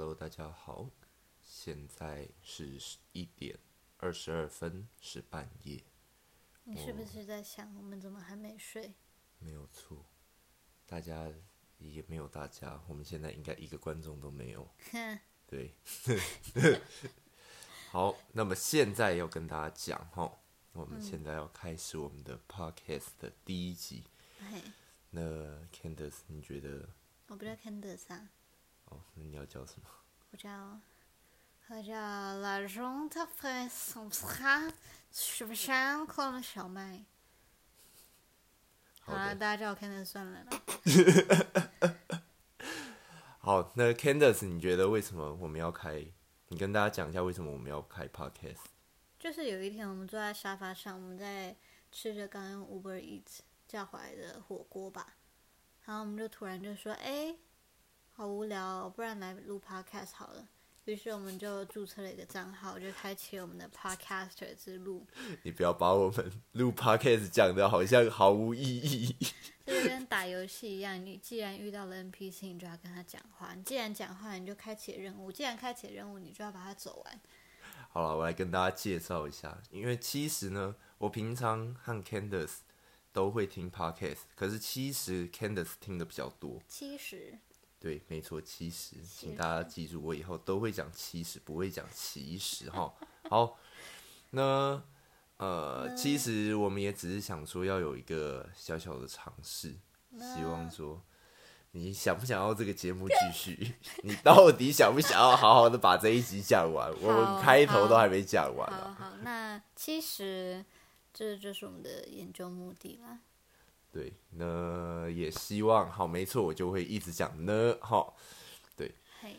Hello，大家好，现在是一点二十二分，是半夜，你是不是在想我们怎么还没睡？没有错。大家也没有大家，我们现在应该一个观众都没有。哼，对，好，那么现在要跟大家讲哈，我们现在要开始我们的 podcast 的第一集。嘿，那 Candice，你觉得我不知道 Candice 啊，哦？那你要叫什么？我叫我叫 La o n s 是不是像克隆小麦？好了，大家叫我 Candice 算了啦。好，那 Candice，你觉得为什么我们要开？你跟大家讲一下为什么我们要开 podcast。就是有一天我们坐在沙发上，我们在吃着刚用 Uber Eats 叫回来的火锅吧，然后我们就突然就说：“哎、好无聊哦、不然来录 Podcast 好了。”于是我们就注册了一个账号，就开启我们的 Podcaster 之路。你不要把我们录 podcast 讲的好像毫无意义。这就跟打游戏一样，你既然遇到了 NPC，你就要跟他讲话；你既然讲话，你就开启了任务；既然开启任务，你就要把它走完。好了，我来跟大家介绍一下，因为其实呢，我平常和 Candice 都会听 podcast，可是其实 Candice 听的比较多。七十，对，没错，七十，请大家记住，我以后都会讲七十，不会讲七十哈。好，那呃，其实我们也只是想说要有一个小小的尝试，希望说你想不想要这个节目继续？你到底想不想要好好的把这一集讲完？我们开头都还没讲完好那其实，这就是我们的研究目的啦。对，那也希望好，没错，我就会一直讲呢，哈。嘿，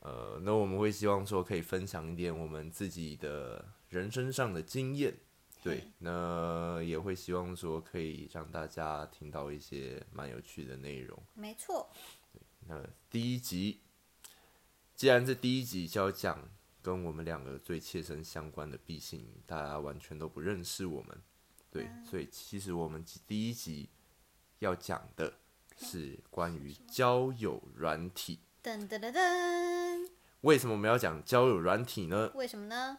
呃，那我们会希望说可以分享一点我们自己的人生上的经验，对，那也会希望说可以让大家听到一些蛮有趣的内容。没错，那第一集，既然这第一集就要讲跟我们两个最切身相关的，毕竟大家完全都不认识我们，对，所以其实我们第一集要讲的是关于交友软体。噔噔噔噔，为什么我们要讲交友软体呢？为什么呢？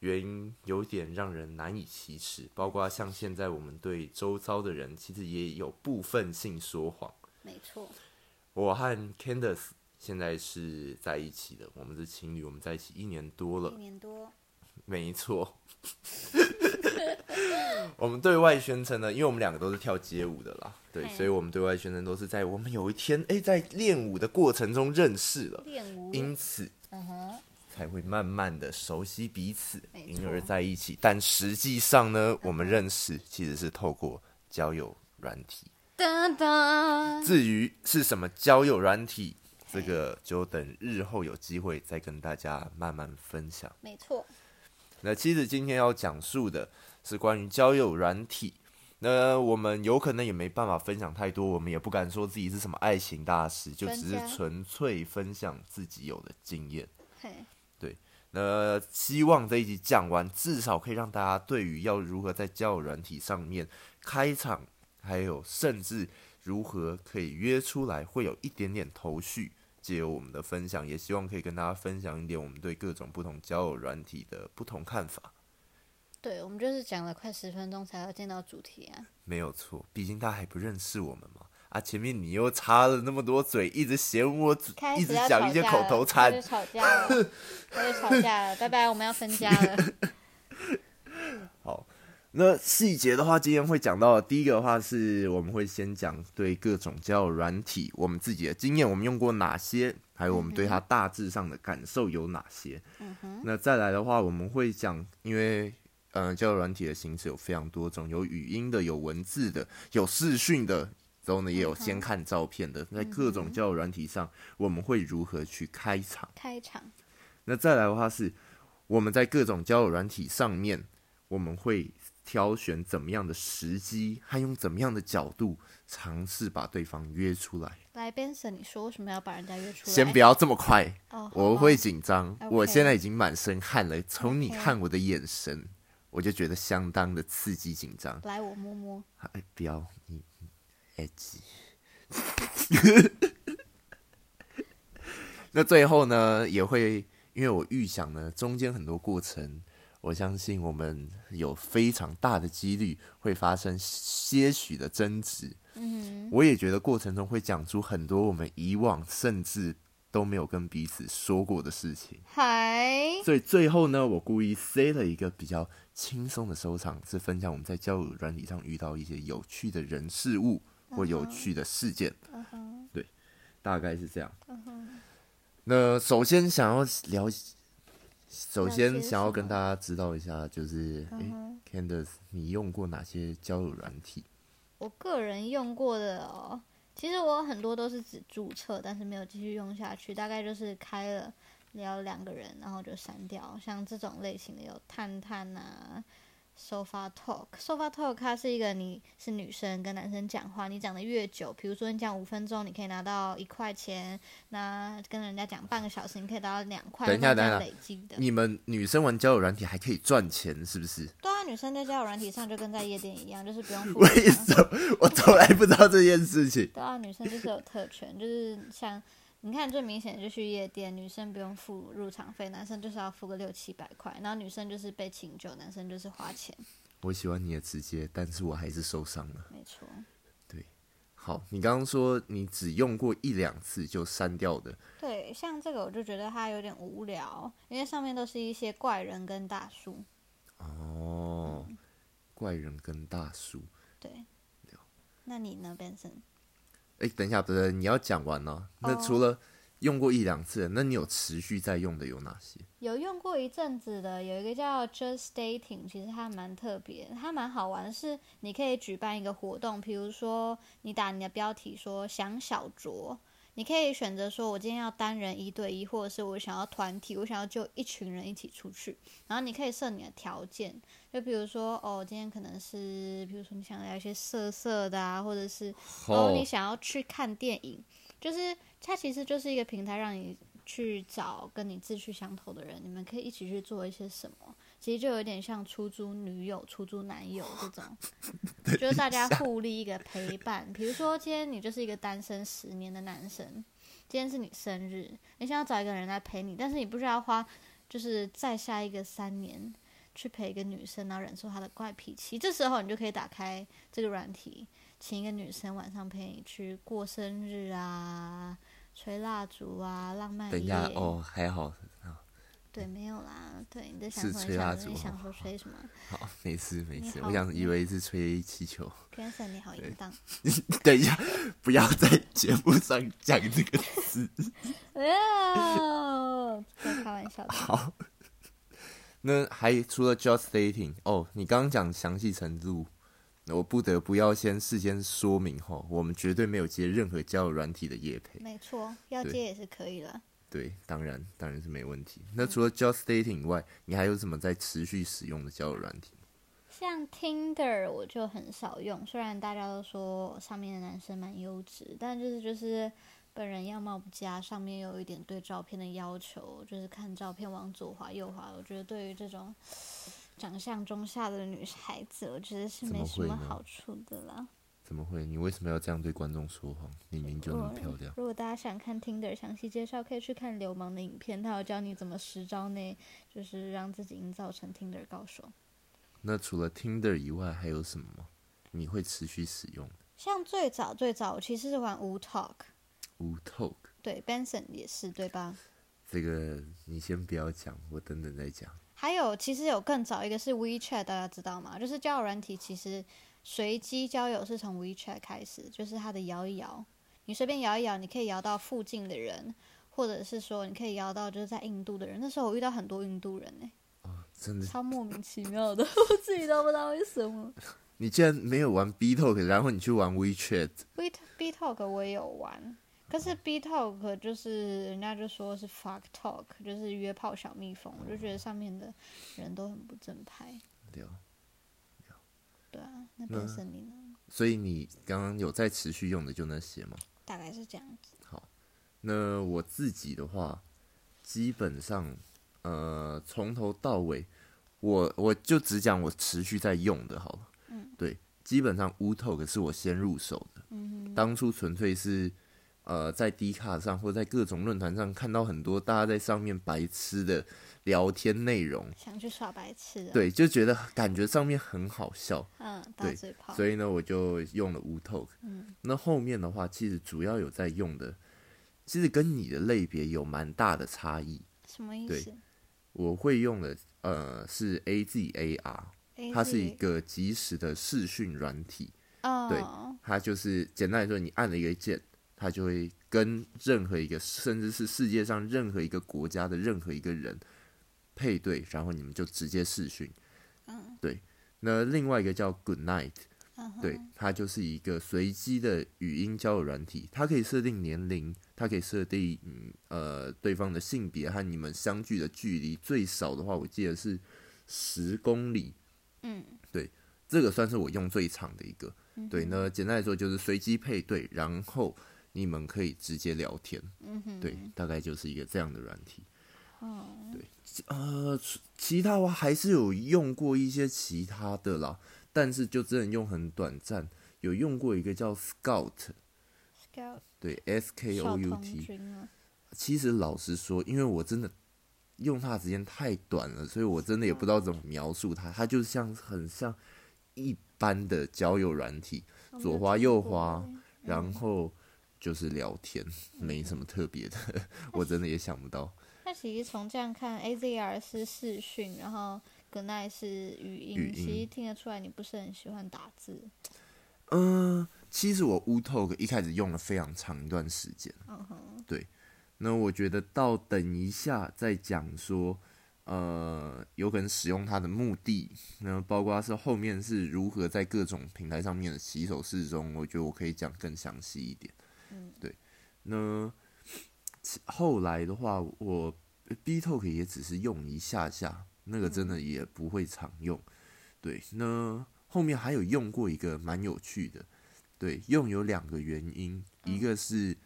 原因有点让人难以启齿，包括像现在我们对周遭的人，其实也有部分性说谎。没错，我和 Candice 现在是在一起的，我们是情侣，我们在一起一年多了一了，年多，没错。我们对外宣称呢，因为我们两个都是跳街舞的啦，对，所以我们对外宣称都是在我们有一天，哎、在练舞的过程中认识了，练舞，因此嗯哼，才会慢慢的熟悉彼此，没因而在一起。但实际上呢，我们认识其实是透过交友软体。至于是什么交友软体，这个就等日后有机会再跟大家慢慢分享。没错，那其实今天要讲述的是关于交友软体。那我们有可能也没办法分享太多，我们也不敢说自己是什么爱情大师，就只是纯粹分享自己有的经验。对，那希望这一集讲完，至少可以让大家对于要如何在交友软体上面开场，还有甚至如何可以约出来，会有一点点头绪。借由我们的分享，也希望可以跟大家分享一点我们对各种不同交友软体的不同看法。对，我们就是讲了快十分钟才要见到主题啊。没有错，毕竟他还不认识我们嘛。啊，前面你又插了那么多嘴，一直嫌我一直讲一些口头禅开，始吵架了，开始吵架了，拜拜，我们要分家了。好，那细节的话，今天会讲到的第一个的话是，我们会先讲对各种交友软体我们自己的经验，我们用过哪些，还有我们对它大致上的感受有哪些。嗯哼，那再来的话，我们会讲，因为嗯、呃交友软体的形式有非常多种，有语音的，有文字的，有视讯的。然后呢，也有先看照片的，在各种交友软体上，我们会如何去开场？开场，那再来的话是，我们在各种交友软体上面，我们会挑选怎么样的时机，还用怎么样的角度尝试把对方约出来。来，Benson，你说为什么要把人家约出来？先不要这么快，我会紧张。我现在已经满身汗了，从你看我的眼神，我就觉得相当的刺激紧张。来，我摸摸。哎，不要你，edgy。那最后呢，也会因为我预想呢，中间很多过程，我相信我们有非常大的几率会发生些许的争执。嗯，我也觉得过程中会讲出很多我们以往甚至都没有跟彼此说过的事情。嗨所以最后呢，我故意塞了一个比较轻松的收场，是分享我们在交友软体上遇到一些有趣的人事物或有趣的事件。嗯哼，大概是这样。嗯哼，那首先想要聊，首先想要跟大家知道一下，就是诶嗯哼，Candace，你用过哪些交友软体？我个人用过的哦，其实我很多都是只注册，但是没有继续用下去，大概就是开了聊两个人，然后就删掉。像这种类型的有探探啊。Sofa Talk，Sofa Talk 它是一个你是女生跟男生讲话，你讲的越久，比如说你讲五分钟，你可以拿到一块钱，那跟人家讲半个小时，你可以拿到两块，等一下等一累积的。你们女生玩交友软体还可以赚钱，是不是？对啊，女生在交友软体上就跟在夜店一样，就是不用付 为什么我从来不知道这件事情？对啊，女生就是有特权，就是像你看最明显的就去夜店，女生不用付入场费，男生就是要付个六七百块，然后女生就是被请酒，男生就是花钱，我喜欢你的直接，但是我还是受伤了。没错。对好，你刚刚说你只用过一两次就删掉的，对，像这个我就觉得它有点无聊，因为上面都是一些怪人跟大叔。哦，怪人跟大叔。对，那你呢，Benson？哎、等一下，不是你要讲完哦、那哦除了用过一两次的，那你有持续在用的有哪些？有用过一阵子的，有一个叫 Just Dating，其实它蛮特别，它蛮好玩的是，你可以举办一个活动，比如说你打你的标题说想小酌，你可以选择说我今天要单人一对一，或者是我想要团体，我想要就一群人一起出去，然后你可以设你的条件，就比如说哦，今天可能是，比如说你想要一些色色的啊，或者是哦，你想要去看电影，就是它其实就是一个平台，让你去找跟你志趣相投的人，你们可以一起去做一些什么。其实就有点像出租女友、出租男友这种，就是大家互利一个陪伴。比如说，今天你就是一个单身十年的男生，今天是你生日，你想要找一个人来陪你，但是你不需要花，就是再下一个三年去陪一个女生，然后忍受她的怪脾气。这时候你就可以打开这个软体，请一个女生晚上陪你去过生日啊，吹蜡烛啊，浪漫夜。等一下哦，还好，对，没有啦。对，你在想是说你吹蜡烛想你想好说吹什么 好，没事没事，我想以为是吹气球。？Cancer，你好 淫荡。等一下，不要在节目上讲这个词。哦，在开玩笑的。好，那还除了 Just Dating 哦，你刚刚讲详细程度，我不得不要先事先说明哈，我们绝对没有接任何交友软体的业配。没错，要接也是可以的。对，当然当然是没问题。那除了 Just Dating 以外，你还有什么在持续使用的交友软体？像 Tinder 我就很少用，虽然大家都说上面的男生蛮优质，但就是就是本人样貌不佳，上面有一点对照片的要求，就是看照片往左滑右滑。我觉得对于这种长相中下的女孩子，我觉得是没什么好处的啦。怎么会？你为什么要这样对观众说谎？明明就那么漂亮。如果大家想看 Tinder 详细介绍，可以去看流氓的影片，他有教你怎么十招内就是让自己营造成 Tinder 高手。那除了 Tinder 以外，还有什么吗？你会持续使用的？像最早最早，我其实是玩无 Talk，无 Talk 对 Benson 也是对吧？这个你先不要讲，我等等再讲。还有，其实有更早一个是 WeChat，大家知道吗？就是交友软体，其实随机交友是从 WeChat 开始，就是它的摇一摇，你随便摇一摇，你可以摇到附近的人，或者是说你可以摇到就是在印度的人。那时候我遇到很多印度人呢、真的，超莫名其妙的，我自己都不知道为什么。你竟然没有玩 B Talk，然后你去玩 WeChat，B B Talk 我也有玩，可是 B Talk 就是人家就说是 fuck talk，就是约炮小蜜蜂，我就觉得上面的人都很不正派。了。对啊，那那本身你呢？所以你刚刚有在持续用的就那些吗？大概是这样子。好那我自己的话，基本上，呃，从头到尾，我我就只讲我持续在用的好了。嗯，对，基本上 w Talk 是我先入手的，嗯，当初纯粹是，呃在 D 卡上或在各种论坛上看到很多大家在上面白痴的聊天内容，想去耍白痴的，，对，就觉得感觉上面很好笑，嗯，大对所以呢，我就用了无 Talk。嗯那后面的话，其实主要有在用的，其实跟你的类别有蛮大的差异。什么意对思？我会用的呃是 AZAR，它是一个即时的视讯软体，对哦，它就是简单来说，你按了一个键，它就会跟任何一个，甚至是世界上任何一个国家的任何一个人配对，然后你们就直接视讯。嗯，对。那另外一个叫 Good Night，嗯对，它就是一个随机的语音交友软体，它可以设定年龄，它可以设定嗯呃对方的性别和你们相距的距离，最少的话我记得是十公里，嗯，对这个算是我用最长的一个。对，那简单来说就是随机配对，然后你们可以直接聊天，嗯哼，对，大概就是一个这样的软体。哦，呃，其其他我还是有用过一些其他的啦，但是就真的用很短暂。有用过一个叫 Scout，Scout 对，S K 少 O U 童 T。军啊，其实老实说，因为我真的用它的时间太短了，所以我真的也不知道怎么描述它。它就像很像一般的交友软体，左滑右滑，然后就是聊天，没什么特别的。我真的也想不到。那其实从这样看，AZR 是视讯，然后 Good Night 是语音，语音其实听得出来你不是很喜欢打字。嗯、其实我 U Talk 一开始用了非常长一段时间。嗯哼，对那我觉得到等一下再讲说，呃，有可能使用它的目的，那包括是后面是如何在各种平台上面的洗手式中，我觉得我可以讲更详细一点。嗯，对。那后来的话，我 B Talk 也只是用一下下，那个真的也不会常用。对，那后面还有用过一个蛮有趣的，对，用有两个原因，一个是。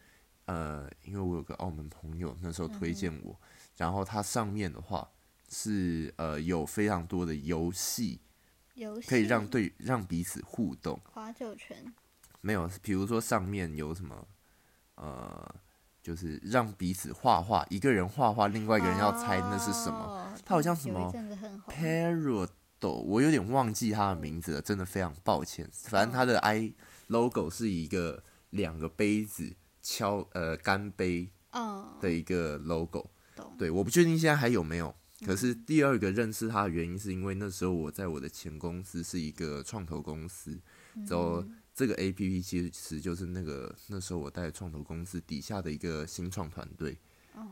呃，因为我有个澳门朋友那时候推荐我，然后它上面的话是呃有非常多的游戏游戏可以让对让彼此互动，划酒拳，没有，比如说上面有什么呃，就是让彼此画画，一个人画画，另外一个人要猜那是什么。哦它好像什么一阵子很红 Parrot，我有点忘记他的名字了，真的非常抱歉。反正他的 i logo 是一个两个杯子敲呃干杯嗯，的一个 logo。懂，对，我不确定现在还有没有。可是第二个认识他的原因，是因为那时候我在我的前公司是一个创投公司，之后这个 A P P 其实就是那个那时候我带创投公司底下的一个新创团队，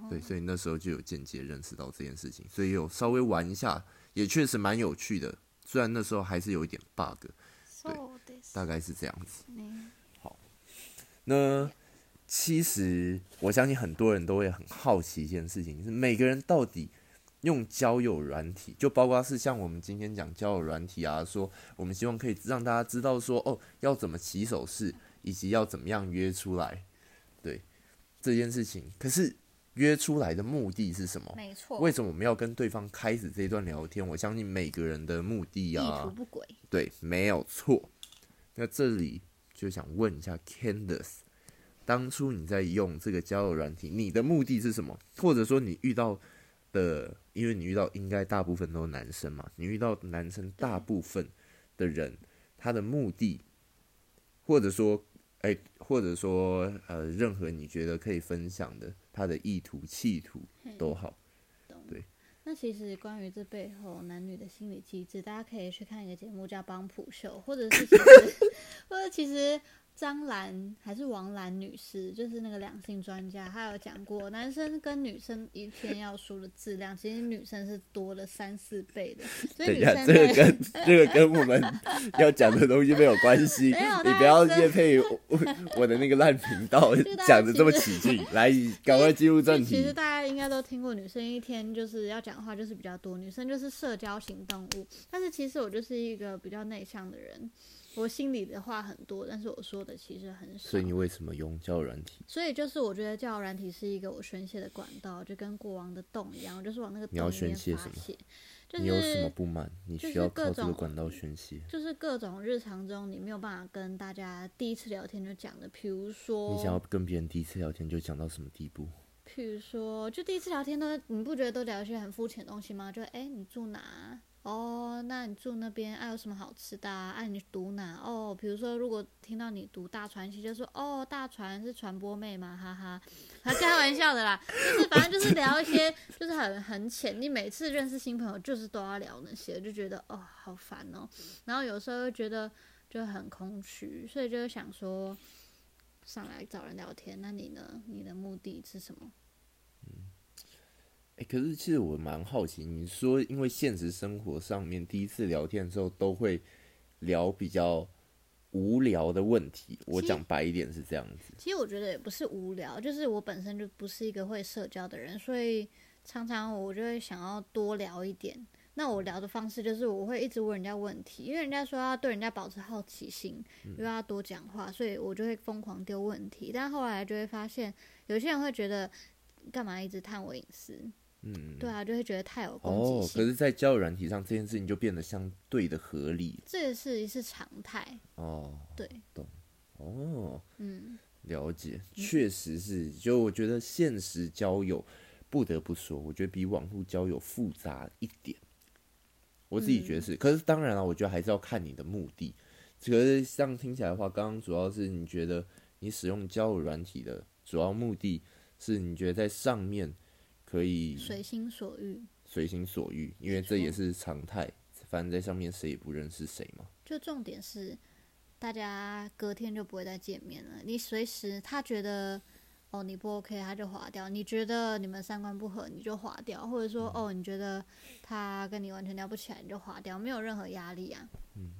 对，所以那时候就有间接认识到这件事情，所以有稍微玩一下，也确实蛮有趣的。虽然那时候还是有一点 bug，そうです大概是这样子。ね那其实我相信很多人都会很好奇一件事情，是每个人到底 用交友软体，就包括是像我们今天讲交友软体啊，说我们希望可以让大家知道说哦要怎么起手势，以及要怎么样约出来，对这件事情。可是约出来的目的是什么？没错，为什么我们要跟对方开始这段聊天？我相信每个人的目的意啊，图不轨，对，没有错。那这里就想问一下 Candice，当初你在用这个交友软体，你的目的是什么？或者说你遇到的，因为你遇到应该大部分都是男生嘛，你遇到男生大部分的人，他的目的，或者说，哎、或者说呃，任何你觉得可以分享的，他的意图、企图都好。对。那其实关于这背后男女的心理机制，大家可以去看一个节目叫《帮普秀》，或者是其实，或者其实张兰还是王兰女士，就是那个两性专家，她有讲过，男生跟女生一天要输的质量，其实女生是多了三四倍的，所以女等一下，生这个跟 这个跟我们要讲的东西没有关系，你不要大家夜配我我的那个烂频道讲的这么起劲，来，赶快进入正题。其实大家应该都听过，女生一天就是要讲话就是比较多，女生就是社交型动物。但是其实我就是一个比较内向的人，我心里的话很多，但是我说的其实很少。所以你为什么用交友软体？所以就是我觉得交友软体是一个我宣泄的管道，就跟国王的洞一样，我就是往那个洞里面宣泄什么发泄。就你有什么不满？你需要靠这个管道宣泄。就是各种日常中你没有办法跟大家第一次聊天就讲的，比如说，你想要跟别人第一次聊天就讲到什么地步？譬如说，就第一次聊天都，你不觉得都聊一些很肤浅的东西吗？就哎、诶你住哪？哦，那你住那边，啊，有什么好吃的啊？啊，你读哪？哦，比如说，如果听到你读大传系，就说哦，大传是传播妹嘛，哈哈，还开玩笑的啦，就是反正就是聊一些，就是很很浅。你每次认识新朋友，就是都要聊那些，就觉得哦，好烦哦。然后有时候又觉得就很空虚，所以就想说上来找人聊天。那你呢？你的目的是什么？哎、可是其实我蛮好奇，你说因为现实生活上面第一次聊天的时候都会聊比较无聊的问题，我讲白一点是这样子。其实我觉得也不是无聊，就是我本身就不是一个会社交的人，所以常常我就会想要多聊一点。那我聊的方式就是我会一直问人家问题，因为人家说要对人家保持好奇心，又要多讲话，所以我就会疯狂丢问题。但后来就会发现，有些人会觉得干嘛一直探我隐私？嗯，对啊，就会觉得太有攻哦击，性。可是，在交友软体上这件事情就变得相对的合理这个是是常态，哦。对，懂哦，嗯，了解，确实是。就我觉得现实交友，不得不说，我觉得比网络交友复杂一点。我自己觉得是，可是当然了，我觉得还是要看你的目的。可是这样听起来的话，刚刚主要是你觉得你使用交友软体的主要目的是你觉得在上面可以随心所欲。随心所欲，因为这也是常态。反正在上面谁也不认识谁嘛。就重点是，大家隔天就不会再见面了。你随时他觉得哦你不 OK，他就划掉；你觉得你们三观不合，你就划掉；或者说哦你觉得他跟你完全聊不起来，你就划掉，没有任何压力啊。嗯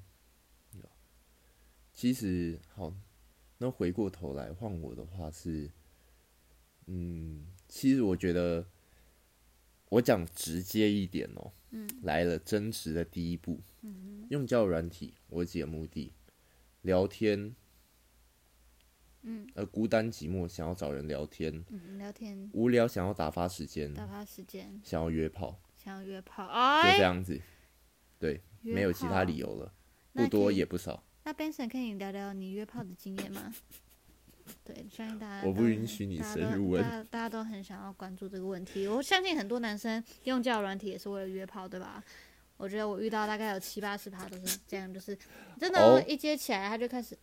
其实好，那回过头来换我的话是，嗯，其实我觉得我讲直接一点哦、嗯来了争执的第一步，嗯用交友软体，我有几个目的：聊天，嗯呃，孤单寂寞想要找人聊天，嗯，聊天无聊想要打发时间，打发时间，想要约炮，想要约炮，就哎，这样子，对，没有其他理。由了，不多也不少。那 Benson 可以聊聊你约炮的经验吗？对，相信大家我不允许你深入问大家大家都很想要关注这个问题。我相信很多男生用交友软体也是为了约炮，对吧？我觉得我遇到大概有七八十趴都是这样，就是真的一接起来他就开始，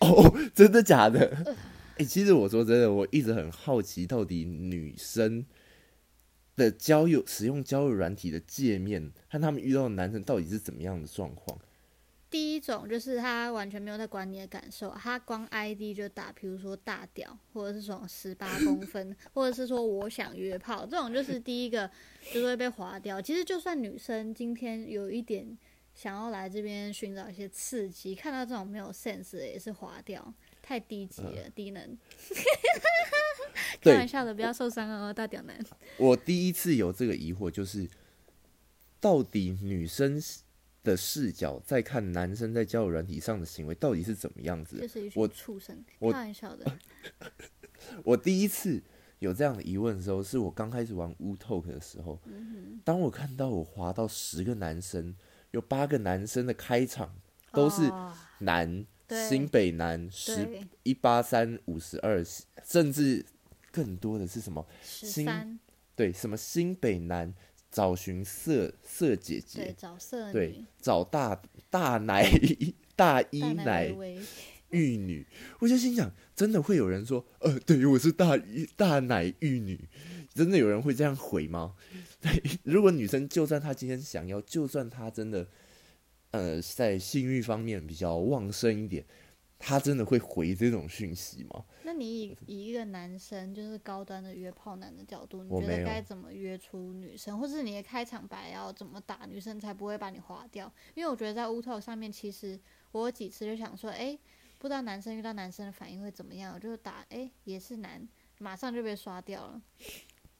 哦，真的假的？哎、其实我说真的，我一直很好奇，到底女生的交友使用交友软体的界面和他们遇到的男生到底是怎么样的状况？第一种就是他完全没有在管你的感受，他光 ID 就打，比如说大屌，或者是什么十八公 分，或者是说我想约炮，这种就是第一个就是会被划掉。其实就算女生今天有一点想要来这边寻找一些刺激，看到这种没有 sense 的也是划掉，太低级了，低能。开玩笑的，不要受伤哦，大屌男。我第一次有这个疑惑，就是到底女生的视角在看男生在交友软体上的行为到底是怎么样子就是一我群畜生，开玩笑的。我第一次有这样的疑问的时候，是我刚开始玩 Wu Talk 的时候。当我看到我滑到十个男生，有八个男生的开场都是哦男，对新北男十一八三五十二，甚至更多的是什么？十新三，对，什么新北男找寻色色姐对，姐，找色对，，找大大奶大一奶。玉女，我就心想，真的会有人说，呃，对我是大玉大奶玉女，真的有人会这样回吗？对，如果女生就算她今天想要，就算她真的，呃，在性欲方面比较旺盛一点，她真的会回这种讯息吗？那你以以一个男生就是高端的约炮男的角度，你觉得该怎么约出女生，或是你的开场白要怎么打，女生才不会把你划掉？因为我觉得在 t o 上面，其实我有几次就想说，哎、不知道男生遇到男生的反应会怎么样，我就打，哎、也是男，马上就被刷掉了。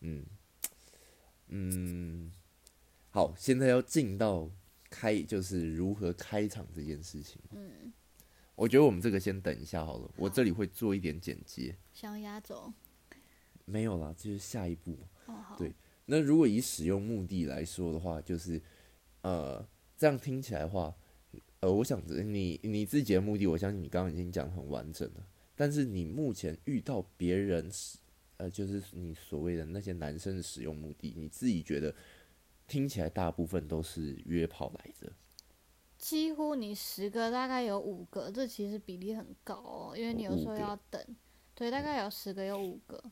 嗯，嗯，好，现在要进到开就是如何开场这件事情。嗯，我觉得我们这个先等一下好了，我这里会做一点剪接。想压轴？没有啦，就是下一步。哦，好。对，那如果以使用目的来说的话，就是呃，这样听起来的话，呃，我想着你你自己的目的，我相信你刚刚已经讲很完整了。但是你目前遇到别人使，呃，就是你所谓的那些男生的使用目的，你自己觉得听起来大部分都是约炮来着？几乎你十个大概有五个，这其实比例很高哦，因为你有时候要等。对，大概有十个有五个，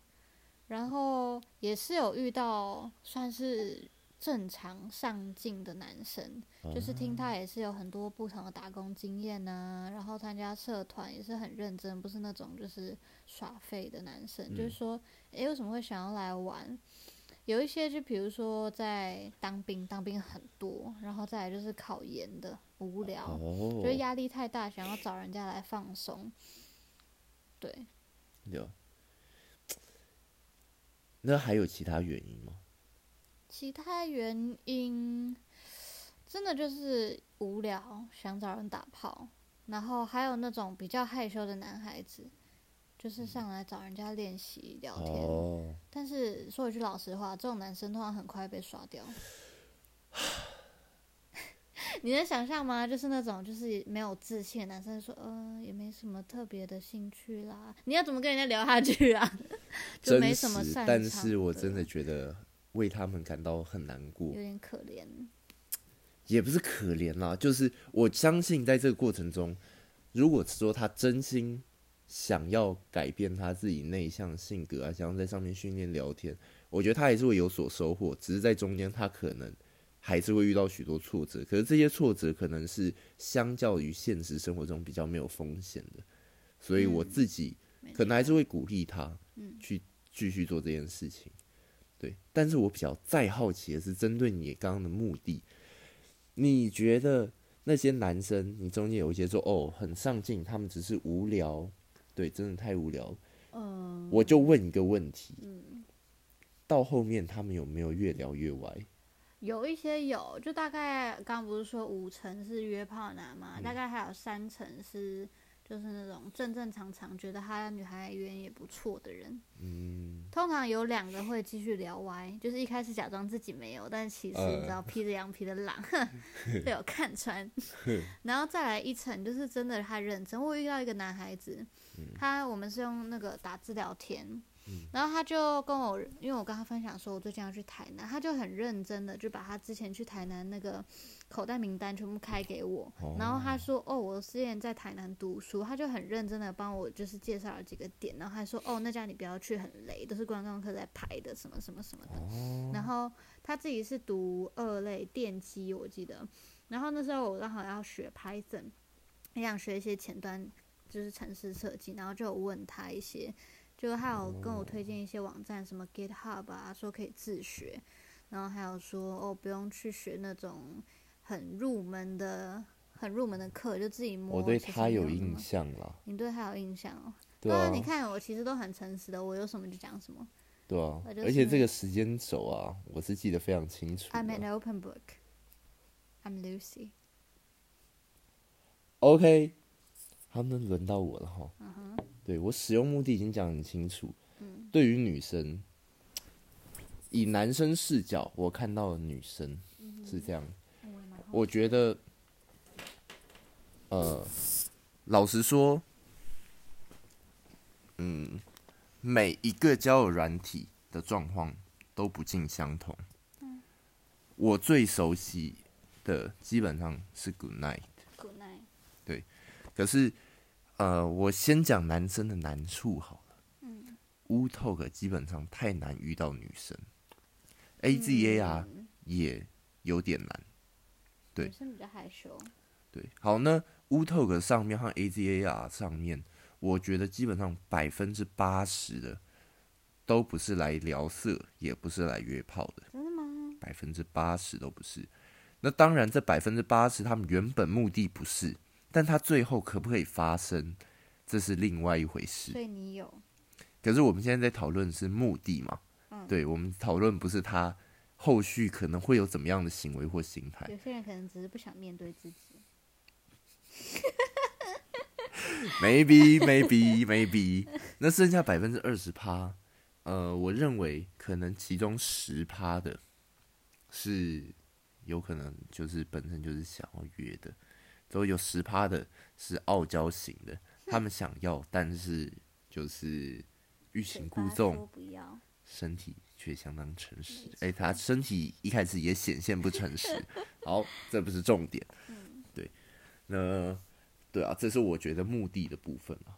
然后也是有遇到算是。正常上进的男生，就是听他也是有很多不同的打工经验呐，然后参加社团也是很认真，不是那种就是耍废的男生。就是说，诶，为什么会想要来玩？有一些就比如说在当兵，当兵很多，然后再来就是考研的无聊，觉得压力太大，想要找人家来放松。对，有。那还有其他原因吗？其他原因，真的就是无聊，想找人打炮，然后还有那种比较害羞的男孩子，就是上来找人家练习聊天。但是说一句老实话，这种男生通常很快被刷掉。你能想象吗？就是那种就是没有自信的男生说，呃，也没什么特别的兴趣啦。你要怎么跟人家聊下去啊？就没什么擅长。但是我真的觉得。为他们感到很难过，有点可怜，也不是可怜啦，就是我相信在这个过程中，如果说他真心想要改变他自己内向性格啊，想要在上面训练聊天，我觉得他还是会有所收获，只是在中间他可能还是会遇到许多挫折，可是这些挫折可能是相较于现实生活中比较没有风险的，所以我自己可能还是会鼓励他，去继续做这件事情。对，但是我比较再好奇的是，针对你刚刚的目的，你觉得那些男生，你中间有一些说哦很上进，他们只是无聊，对，真的太无聊。嗯，我就问一个问题，嗯，到后面他们有没有越聊越歪？有一些有，就大概刚不是说五成是约炮男嘛，大概还有三成是。就是那种正正常常觉得他女孩缘也不错的人，嗯，通常有两个会继续聊歪，就是一开始假装自己没有，但其实你知道披着羊皮的狼 被我看穿，然后再来一层就是真的他认真。我遇到一个男孩子，他我们是用那个打字聊天。然后他就跟我，因为我跟他分享说，我最近要去台南，他就很认真的就把他之前去台南那个口袋名单全部开给我。然后他说：“哦，我之前在台南读书。”他就很认真的帮我就是介绍了几个点。然后还说：“哦，那家你不要去，很雷，都是观光客在排的，什么什么什么的。”然后他自己是读二类电机，我记得。然后那时候我刚好要学 Python，也想学一些前端，就是城市设计。然后就问他一些。就还有跟我推荐一些网站，什么 GitHub 啊，说可以自学，然后还有说哦，不用去学那种很入门的、很入门的课，就自己摸。我对他有印象了。你对他有印象哦？对啊，你看我其实都很诚实的，我有什么就讲什么。对啊，而且这个时间轴啊，我是记得非常清楚。I'm an open book. I'm Lucy. OK，好，那轮到我了哈。对我使用目的已经讲很清楚。嗯，对于女生，以男生视角，我看到的女生是这样。我觉得，呃，老实说，嗯，每一个交友软体的状况都不尽相同。我最熟悉的基本上是 Good Night。Good Night。对，可是。呃，我先讲男生的难处好了。嗯。乌 talk 基本上太难遇到女生，A Z A R 也有点难。对。女生比较害羞。对，好，那乌 talk 上面和 A Z A R 上面，我觉得基本上百分之八十的都不是来聊色，也不是来约炮的。真的吗？百分之八十都不是。那当然，这百分之八十他们原本目的不是。但他最后可不可以发生，这是另外一回事。所以你有，可是我们现在在讨论是目的嘛？嗯，对，我们讨论不是他后续可能会有怎么样的行为或心态。有些人可能只是不想面对自己。maybe maybe maybe，那剩下百分之二十趴，呃，我认为可能其中十趴的是有可能就是本身就是想要约的，之后有十趴的是傲娇型的，他们想要，但是就是欲擒故纵身体却相当诚实。哎、他身体一开始也显现不诚实。好，这不是重点。对，那对啊，这是我觉得目的的部分啊。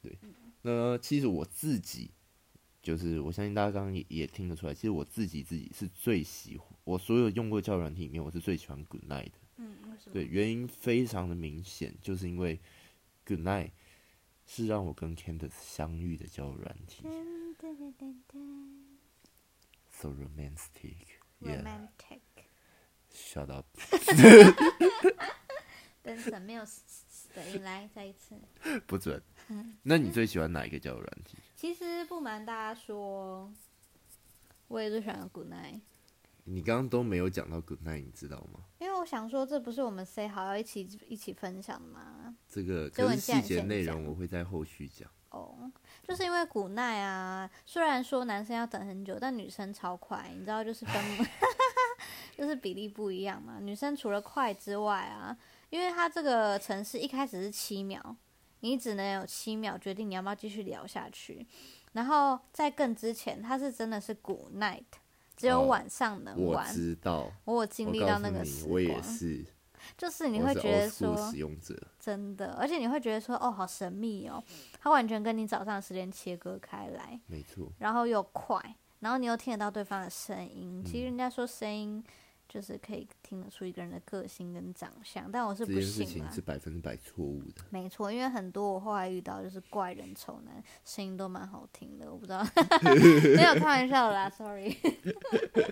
对，那其实我自己就是，我相信大家刚刚也也听得出来，其实我自己自己是最喜欢我所有用过交友软体里面，我是最喜欢 Good Night 的。嗯，为什么？对，原因非常的明显，就是因为 Good Night 是让我跟 Candice 相遇的交友软体噔噔噔噔，so romantic。Yeah, romantic。shut up。灯神没有嘶嘶嘶的音，来再一次。不准。那你最喜欢哪一个交友软体？其实不瞒大家说，我也最喜欢 Good Night，你刚刚都没有讲到 Good Night，你知道吗？因为我想说，这不是我们 say 好要一起一起分享的吗？这个结果可是细节内容我会在后续讲。哦，就是因为古奈啊，虽然说男生要等很久，但女生超快，你知道，就是分，就是比例不一样嘛。女生除了快之外啊，因为它这个城市一开始是七秒，你只能有七秒决定你要不要继续聊下去。然后在更之前，它是真的是古 night，只有哦晚上能我玩。知道，我有经历到那个时，我也光，是，就是你会觉得说使用者。真的，而且你会觉得说哦，好神秘哦，它完全跟你早上的时间切割开来。没错，然后又快，然后你又听得到对方的声音。其实嗯人家说声音就是可以听得出一个人的个性跟长相，但我是不这件事信啦情是。百分之百错误的。没错，因为很多我后来遇到就是怪人丑男，声音都蛮好听的。我不知道，没有开玩笑啦，sorry。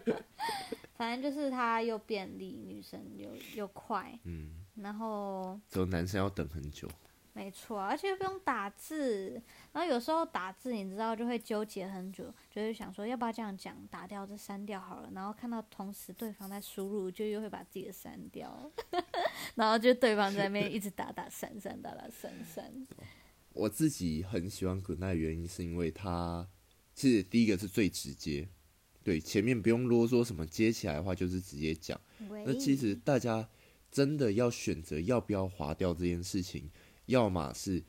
反正就是他又便利，女生又又快，嗯，然后只有男生要等很久。没错，而且又不用打字，然后有时候打字你知道就会纠结很久，就是想说要不要这样讲，打掉这删掉好了，然后看到同时对方在输入，就又会把自己的删掉，然后就对方在那边一直打打删删打打删删，我自己很喜欢 Good Night，原因是因为它其实第一个是最直接，对，前面不用啰嗦什么，接起来的话就是直接讲。那其实大家真的要选择要不要划掉这件事情，要么是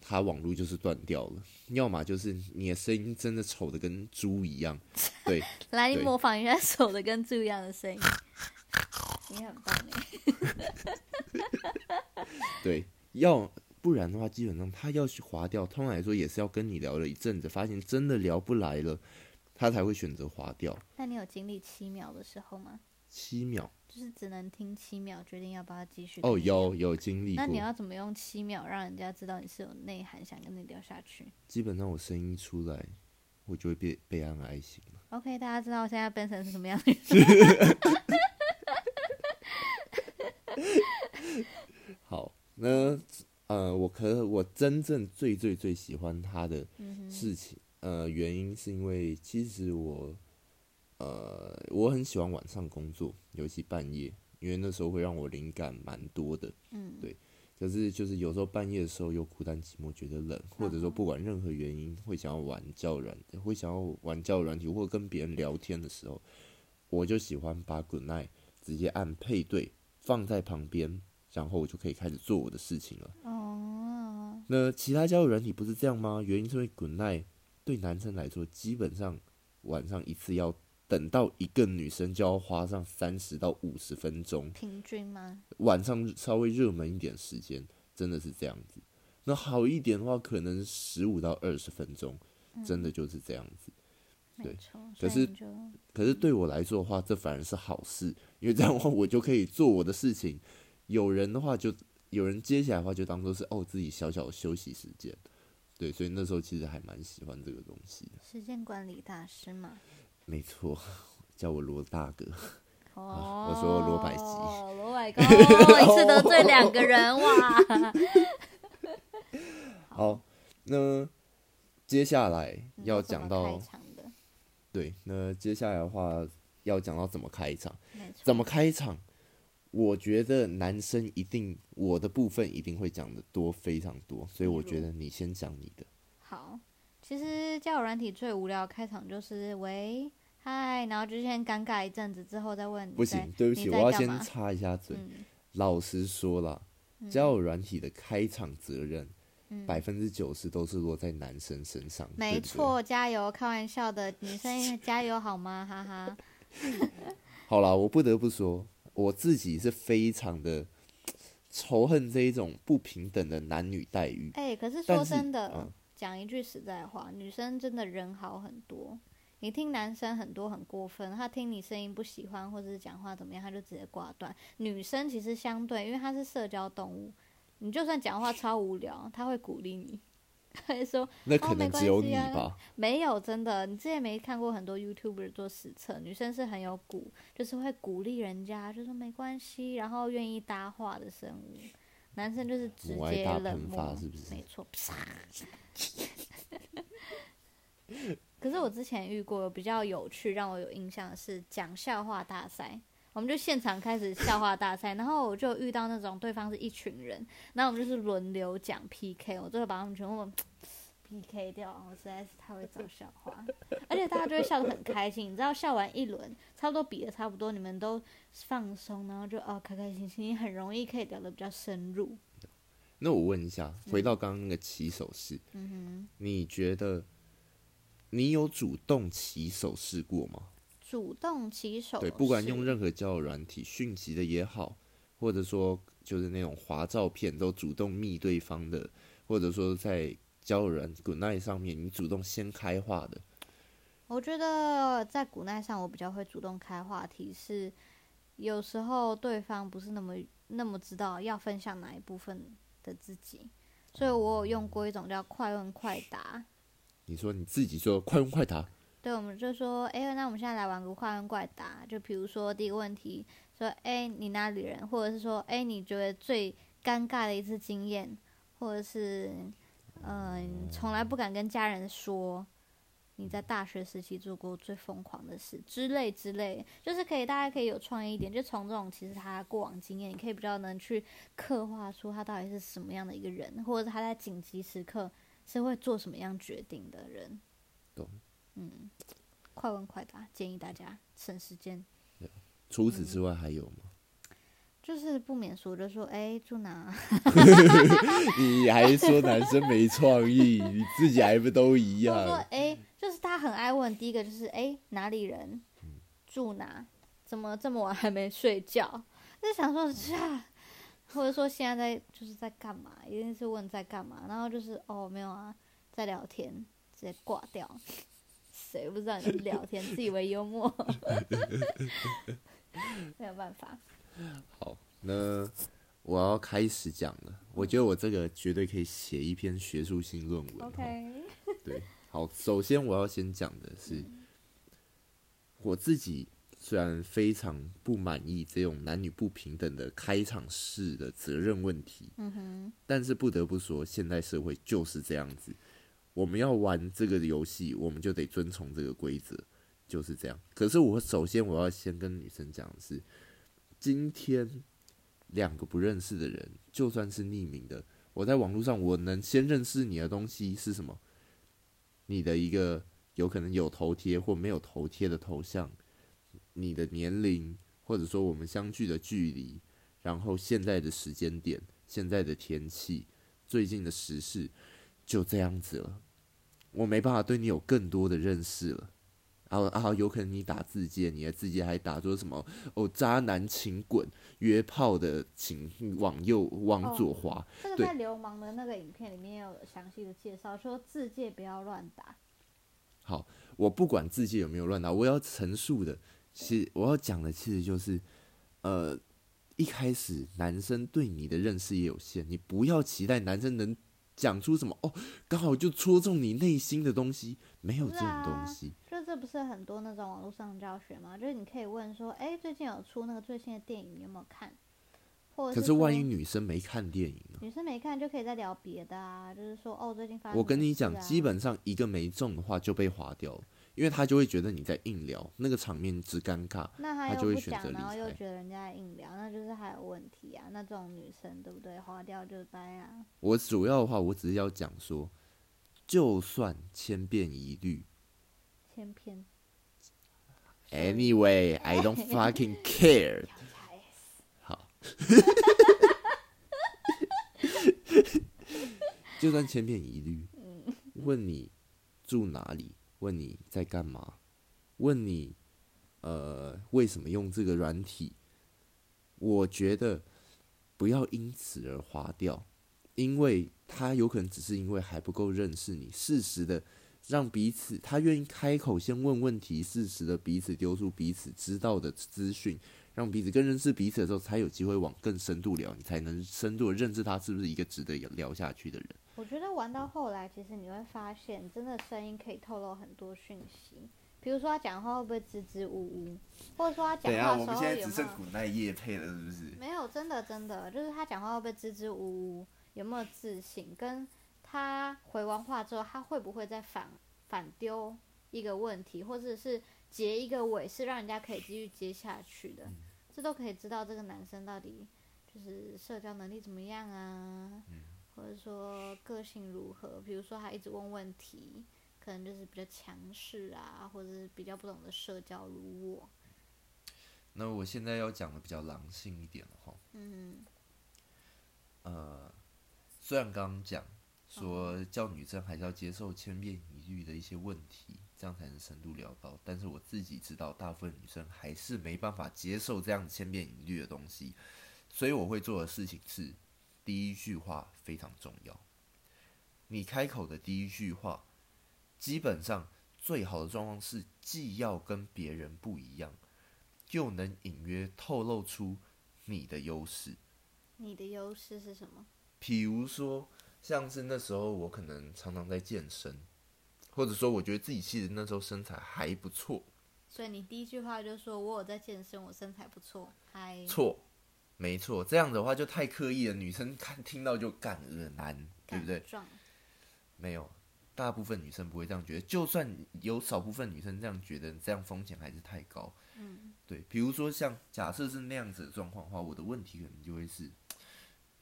他网络就是断掉了，要么就是你的声音真的丑的跟猪一样。对，来你模仿一下丑的跟猪一样的声音，你很棒哎，对，要不然的话，基本上他要去划掉，通常来说也是要跟你聊了一阵子，发现真的聊不来了，他才会选择划掉。那你有经历七秒的时候吗？七秒就是只能听七秒，决定要不要继续。哦，有。有经历那你，要怎么用七秒让人家知道你是有内涵，想跟你聊下去基本上我声音一出来，我就会被被按爱心了。？OK，大家知道我现在变成是什么样的人？好，那呃，我可我真正最最最喜欢他的事情，呃，原因是因为其实我，呃，我很喜欢晚上工作，尤其半夜，因为那时候会让我灵感蛮多的。嗯，对可是就是有时候半夜的时候又孤单寂寞，觉得冷，或者说不管任何原因，会想要玩交友软，会想要玩交友软体，或者跟别人聊天的时候，我就喜欢把 Good Night 直接按配对放在旁边，然后我就可以开始做我的事情了。哦，那其他交友软体不是这样吗？原因是因为 Good Night 对男生来说，基本上晚上一次要等到一个女生就要花上三十到五十分钟，平均吗？晚上稍微热门一点时间，真的是这样子。那好一点的话，可能十五到二十分钟，真的就是这样子。对。可是可是对我来说的话，这反而是好事，因为这样的话我就可以做我的事情。有人的话就有人接起来的话，就当做是哦自己小小的休息时间。对，所以那时候其实还蛮喜欢这个东西的。时间管理大师嘛。没错，叫我罗大哥。哦，我说罗百吉罗百高，一次得罪两个人哇！好，那接下来要讲到开场的，对，那接下来的话，要讲到怎么开场，怎么开场？我觉得男生一定我的部分一定会讲的多非常多，所以我觉得你先讲你的。好，其实交友软体最无聊的开场就是喂嗨，然后就先尴尬一阵子，之后再问你不行，对不起，我要先在干嘛插一下嘴。嗯老实说了，交友软体的开场责任百分之九十都是落在男生身上。没错，加油！开玩笑的，女生加油好吗？哈哈。好啦，我不得不说，我自己是非常的仇恨这一种不平等的男女待遇。哎、可是说真的嗯，讲、一句实在话，女生真的人好很多。你听男生很多很过分，他听你声音不喜欢，或者是讲话怎么样，他就直接挂断。女生其实相对，因为她是社交动物，你就算讲话超无聊，他会鼓励你，他会说 那可哦没能只有你关系啊吧。没有，真的，你之前没看过很多 YouTuber 做实测，女生是很有鼓，就是会鼓励人家，就说没关系，然后愿意搭话的生物。男生就是直接冷漠，是不是没错。啪 可是我之前遇过比较有趣，让我有印象的是讲笑话大赛。我们就现场开始笑话大赛，然后我就遇到那种对方是一群人，然后我们就是轮流讲 PK，我最后把他们全部 PK 掉，我实在是太会找笑话，而且大家就会笑得很开心。你知道，笑完一轮，差不多比的差不多，你们都放松，然后就哦开开心心，你很容易可以聊得比较深入。那我问一下，回到刚刚那个起手式，嗯哼你觉得你有主动起手试过吗？主动起手对，不管用任何交友软体讯息的也好，或者说就是那种滑照片都主动密对方的，或者说在交友软 Good Night 上面你主动先开话的，我觉得在古奈上，我比较会主动开话题，是有时候对方不是那么那么知道要分享哪一部分的自己，所以我有用过一种叫快问快答。你说你自己说快问快答，对，我们就说，哎、那我们现在来玩个快问快答。就比如说第一个问题，说，哎、你哪里人？或者是说，哎、你觉得最尴尬的一次经验，或者是，嗯、从来不敢跟家人说你在大学时期做过最疯狂的事之类之类，就是可以大家可以有创意一点，就从这种其实他过往经验，你可以比较能去刻画出他到底是什么样的一个人，或者是他在紧急时刻是会做什么样决定的人。懂？嗯，快问快答，建议大家省时间。除此之外还有吗？就是不免俗，就说哎、住哪？你还说男生没创意，你自己还不都一或者说样？哎、就是他很爱问，第一个就是哎、哪里人，住哪？怎么这么晚还没睡觉？就想说啊，或者说现在在就是在干嘛？一定是问在干嘛，然后就是哦没有啊，在聊天，直接挂掉。谁不知道你在聊天，自以为幽默，没有办法。好，那我要开始讲了。我觉得我这个绝对可以写一篇学术性论文。OK，对，好，首先我要先讲的是，我自己虽然非常不满意这种男女不平等的开场式的责任问题，嗯哼，但是不得不说，现代社会就是这样子。我们要玩这个游戏，我们就得遵从这个规则，就是这样。可是我首先我要先跟女生讲的是，今天两个不认识的人，就算是匿名的，我在网络上我能先认识你的东西是什么？你的一个有可能有头贴或没有头贴的头像，你的年龄，或者说我们相聚的距离，然后现在的时间点、现在的天气、最近的时事，就这样子了。我没办法对你有更多的认识了。然后啊，有可能你打字界，你的字界还打说什么哦，渣男请滚，约炮的请往右往左滑。对这个在流氓的那个影片里面有详细的介绍，说字界不要乱打。好，我不管字界有没有乱打，我要陈述的，其实我要讲的其实就是，呃，一开始男生对你的认识也有限，你不要期待男生能讲出什么哦，刚好就戳中你内心的东西，没有这种东西。就这不是很多那种网络上教学吗？就是你可以问说，哎、最近有出那个最新的电影，你有没有看？或者是可是万一女生没看电影呢？女生没看，就可以再聊别的啊。就是说，哦，最近发生我跟你讲，基本上一个没中的话就被划掉了，因为他就会觉得你在硬聊，那个场面之尴尬，那他他就会选择离然后又觉得人家在硬聊，那就是还有问题啊。那这种女生对不对？花掉就掰啊。我主要的话，我只是要讲说，就算千变一律千篇，anyway，I don't fucking care。好，就算千篇一律，问你住哪里，问你在干嘛，问你呃为什么用这个软体，我觉得不要因此而划掉，因为他有可能只是因为还不够认识你，适时的让彼此他愿意开口先问问题，适时的彼此丢出彼此知道的资讯，让彼此更认识彼此的时候，才有机会往更深度聊，你才能深度的认识他是不是一个值得聊下去的人。我觉得玩到后来，其实你会发现，真的声音可以透露很多讯息。比如说他讲话会不会支支吾吾，或者说他讲话的时候有没有古奈叶配了，是不是？没有，真的真的，就是他讲话会不会支支吾吾，有没有自信，跟他回完话之后，他会不会再反反丢一个问题，或者是结一个尾，是让人家可以继续接下去的，这都可以知道这个男生到底就是社交能力怎么样啊，或者说个性如何。比如说他一直问问题，可能就是比较强势啊，或者是比较不懂得社交，如我。那我现在要讲的比较狼性一点的话，嗯，呃，虽然刚刚讲说叫女生还是要接受千变一律的一些问题，这样才能深度聊到，但是我自己知道，大部分女生还是没办法接受这样千变一律的东西，所以我会做的事情是，第一句话非常重要，你开口的第一句话，基本上最好的状况是，既要跟别人不一样，又能隐约透露出你的优势。你的优势是什么？比如说，像是那时候我可能常常在健身，或者说我觉得自己其实那时候身材还不错，所以你第一句话就说我有在健身，我身材不错，嗨，错，没错，这样的话就太刻意了，女生看听到就干恶男，对不对？没有，大部分女生不会这样觉得，就算有少部分女生这样觉得，这样风险还是太高。嗯，对，比如说像假设是那样子的状况的话，我的问题可能就会是，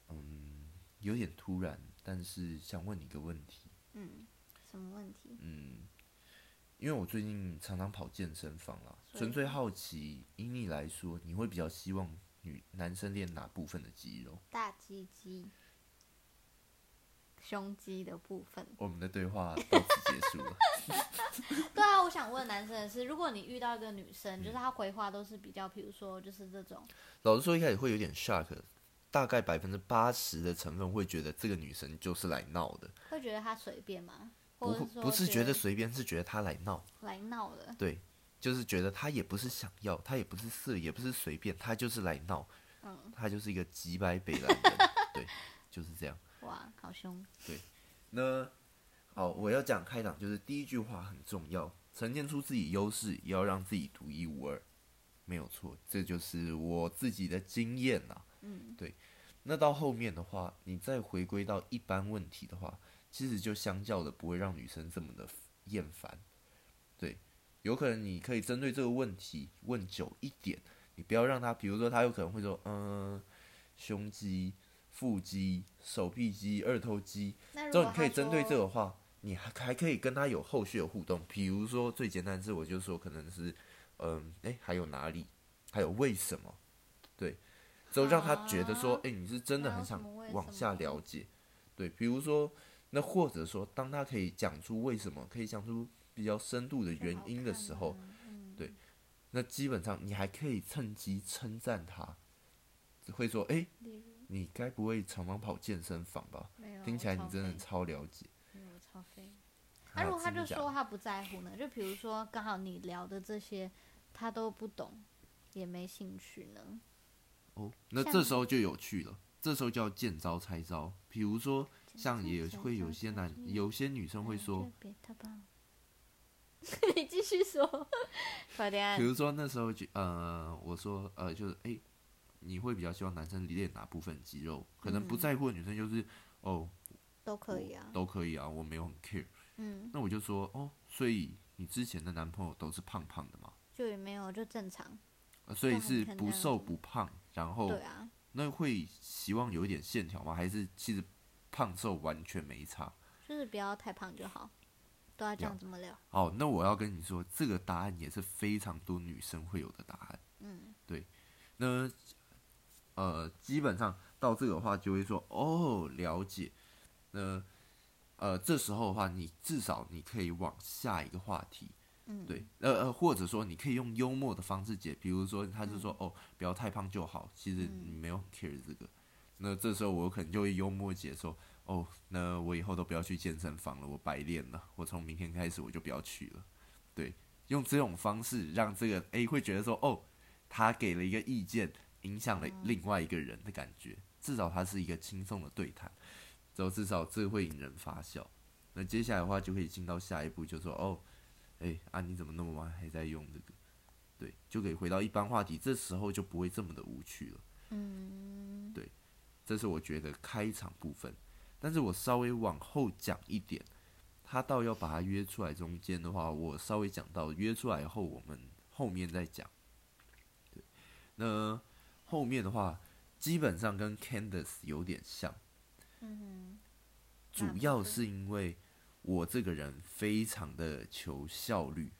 嗯，有点突然，但是想问你一个问题，嗯，什么问题？嗯，因为我最近常常跑健身房啦，纯粹好奇，以你来说，你会比较希望女男生练哪部分的肌肉？大鸡鸡，胸肌的部分。我们的对话到此结束了。对啊，我想问男生的是，如果你遇到一个女嗯生，就是她回话都是比较，比如说就是这种，老实说，一开始会有点 shock，大概百分之八十的成分会觉得这个女生就是来闹的，会觉得她随便吗？不会或者是说不是觉得得随便，是觉得她来闹。来闹的？对，就是觉得他也不是想要，他也不是色，也不是随便，他就是来闹，嗯，她就是一个几百北蓝人，对，就是这样。哇，好凶。对那好，我要讲开场，就是第一句话很重要，呈现出自己优势，也要让自己独一无二，没有错，这就是我自己的经验呐。嗯，对那到后面的话，你再回归到一般问题的话，其实就相较的不会让女生这么的厌烦。对，有可能你可以针对这个问题问久一点，你不要让他，比如说他有可能会说，嗯、胸肌、腹肌、手臂肌、二头肌，之后你可以针对这个话，你还还可以跟他有后续的互动。比如说最简单的是，我就说可能是，嗯，哎、还有哪里，还有为什么，对，之后让他觉得说，啊。哎、你是真的很想往下了解，对，比如说，那或者说，当他可以讲出为什么，可以讲出比较深度的原因的时候，对那基本上你还可以趁机称赞他，只会说，哎、例如你该不会常常跑健身房吧？听起来你真的超了解。没有超飞。那啊如果他就说他不在乎呢？就比如说刚好你聊的这些他都不懂，也没兴趣呢？哦，那这时候就有趣了，这时候就要见招拆招。比如说，像也会有些男，有些女生会说。你继续说，快点比。如说那时候就呃，我说呃，就是哎、你会比较希望男生练哪部分肌肉？可能不嗯在乎的女生就是哦，都可以啊。都可以啊，我没有很 care。嗯，那我就说哦，所以你之前的男朋友都是胖胖的吗？就也没有，就正常。呃所以是不瘦不胖，然后对啊，那会希望有一点线条吗？还是其实胖瘦完全没差？就是不要太胖就好，都要这样怎么聊。哦，那我要跟你说，这个答案也是非常多女生会有的答案。嗯，对那呃，基本上到这个的话，就会说哦，了解。那呃，这时候的话，你至少你可以往下一个话题，嗯，对，呃呃，或者说你可以用幽默的方式解，比如说他就说、哦，不要太胖就好，其实你没有很 care 这个。那这时候我可能就会幽默解说，哦，那我以后都不要去健身房了，我白练了，我从明天开始我就不要去了。对，用这种方式让这个 A 会觉得说，哦，他给了一个意见，影响了另外一个人的感觉，至少他是一个轻松的对谈，之后至少这会引人发笑。那接下来的话就可以进到下一步，就说哦，哎、啊你怎么那么晚还在用这个？对，就可以回到一般话题，这时候就不会这么的无趣了。嗯，对这是我觉得开场部分，但是我稍微往后讲一点，他到要把他约出来中间的话，我稍微讲到约出来后，我们后面再讲。对，那后面的话基本上跟 Candace 有点像，嗯主要是因为我这个人非常的求效率，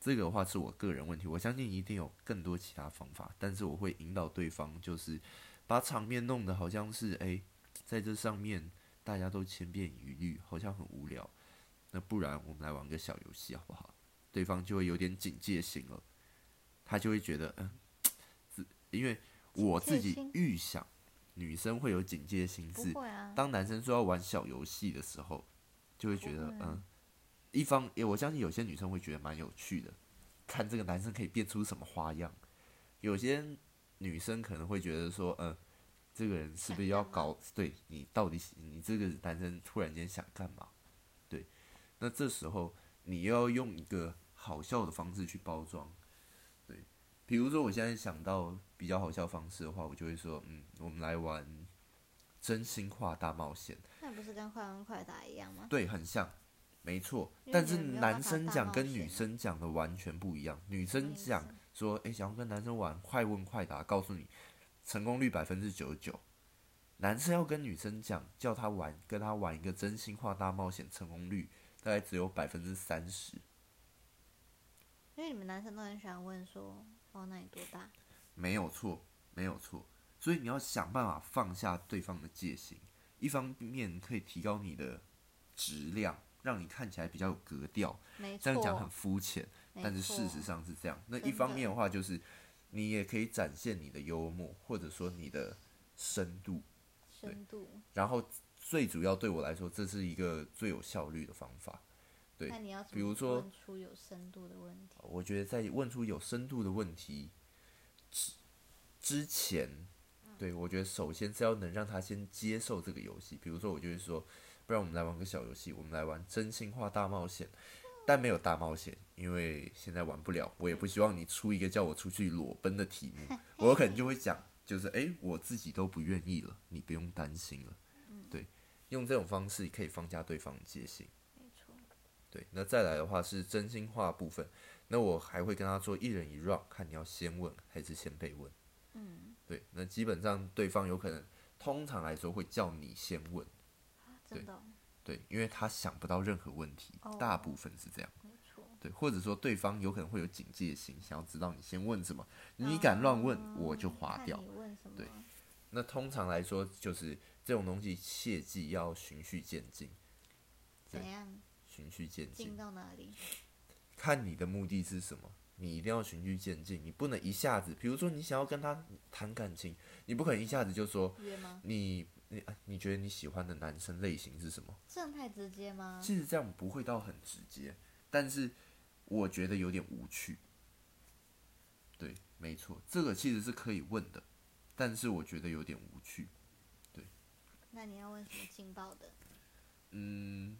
这个的话是我个人问题，我相信一定有更多其他方法，但是我会引导对方，就是把场面弄得好像是哎、在这上面大家都千篇一律，好像很无聊。那不然我们来玩个小游戏好不好？对方就会有点警戒心了，他就会觉得嗯，自因为我自己预想女生会有警戒心是不会啊，当男生说要玩小游戏的时候，就会觉得嗯，一方也我相信有些女生会觉得蛮有趣的，看这个男生可以变出什么花样。有些女生可能会觉得说，嗯，这个人是不是要搞？对你到底你这个男生突然间想干嘛？对，那这时候你要用一个好笑的方式去包装。对，比如说我现在想到比较好笑的方式的话，我就会说，嗯，我们来玩真心话大冒险。那不是跟快问快答一样吗？对，很像，没错。但是男生讲跟女生讲的完全不一样。女生讲思说，诶，想要跟男生玩快问快答，告诉你成功率百分之九十九。男生要跟女生讲，叫他玩，跟他玩一个真心话大冒险，成功率大概只有百分之三十。因为你们男生都很喜欢问说，哦，那你多大？没有错，没有错。所以你要想办法放下对方的戒心，一方面可以提高你的质量，让你看起来比较有格调。没错这样讲很，肤浅，但是事实上是这样。那一方面的话，就是你也可以展现你的幽默，或者说你的深度。深度。然后最主要对我来说，这是一个最有效率的方法。对那你要比如说问出有深度的问题？我觉得在问出有深度的问题之之前，对我觉得首先是要能让他先接受这个游戏。比如说，我就会说，不然我们来玩个小游戏，我们来玩真心话大冒险，但没有大冒险，因为现在玩不了。我也不希望你出一个叫我出去裸奔的题目，我可能就会讲，就是诶，我自己都不愿意了，你不用担心了。对，用这种方式可以放下对方的戒心。没错，对，那再来的话是真心话部分，那我还会跟他做一人一 round，看你要先问还是先被问。嗯，对，那基本上对方有可能，通常来说会叫你先问，真的哦对，因为他想不到任何问题，哦大部分是这样。对，或者说对方有可能会有警戒心，想要知道你先问什么，你敢乱问，我就划掉？对那通常来说，就是这种东西切记要循序渐进，怎样循序渐进进。到哪里？看你的目的是什么，你一定要循序渐进，你不能一下子，比如说你想要跟他谈感情，你不可能一下子就说？你你啊你觉得你喜欢的男生类型是什么？这样太直接吗？其实这样不会到很直接，但是我觉得有点无趣。对，没错，这个其实是可以问的，但是我觉得有点无趣。对那你要问什么劲爆的？嗯，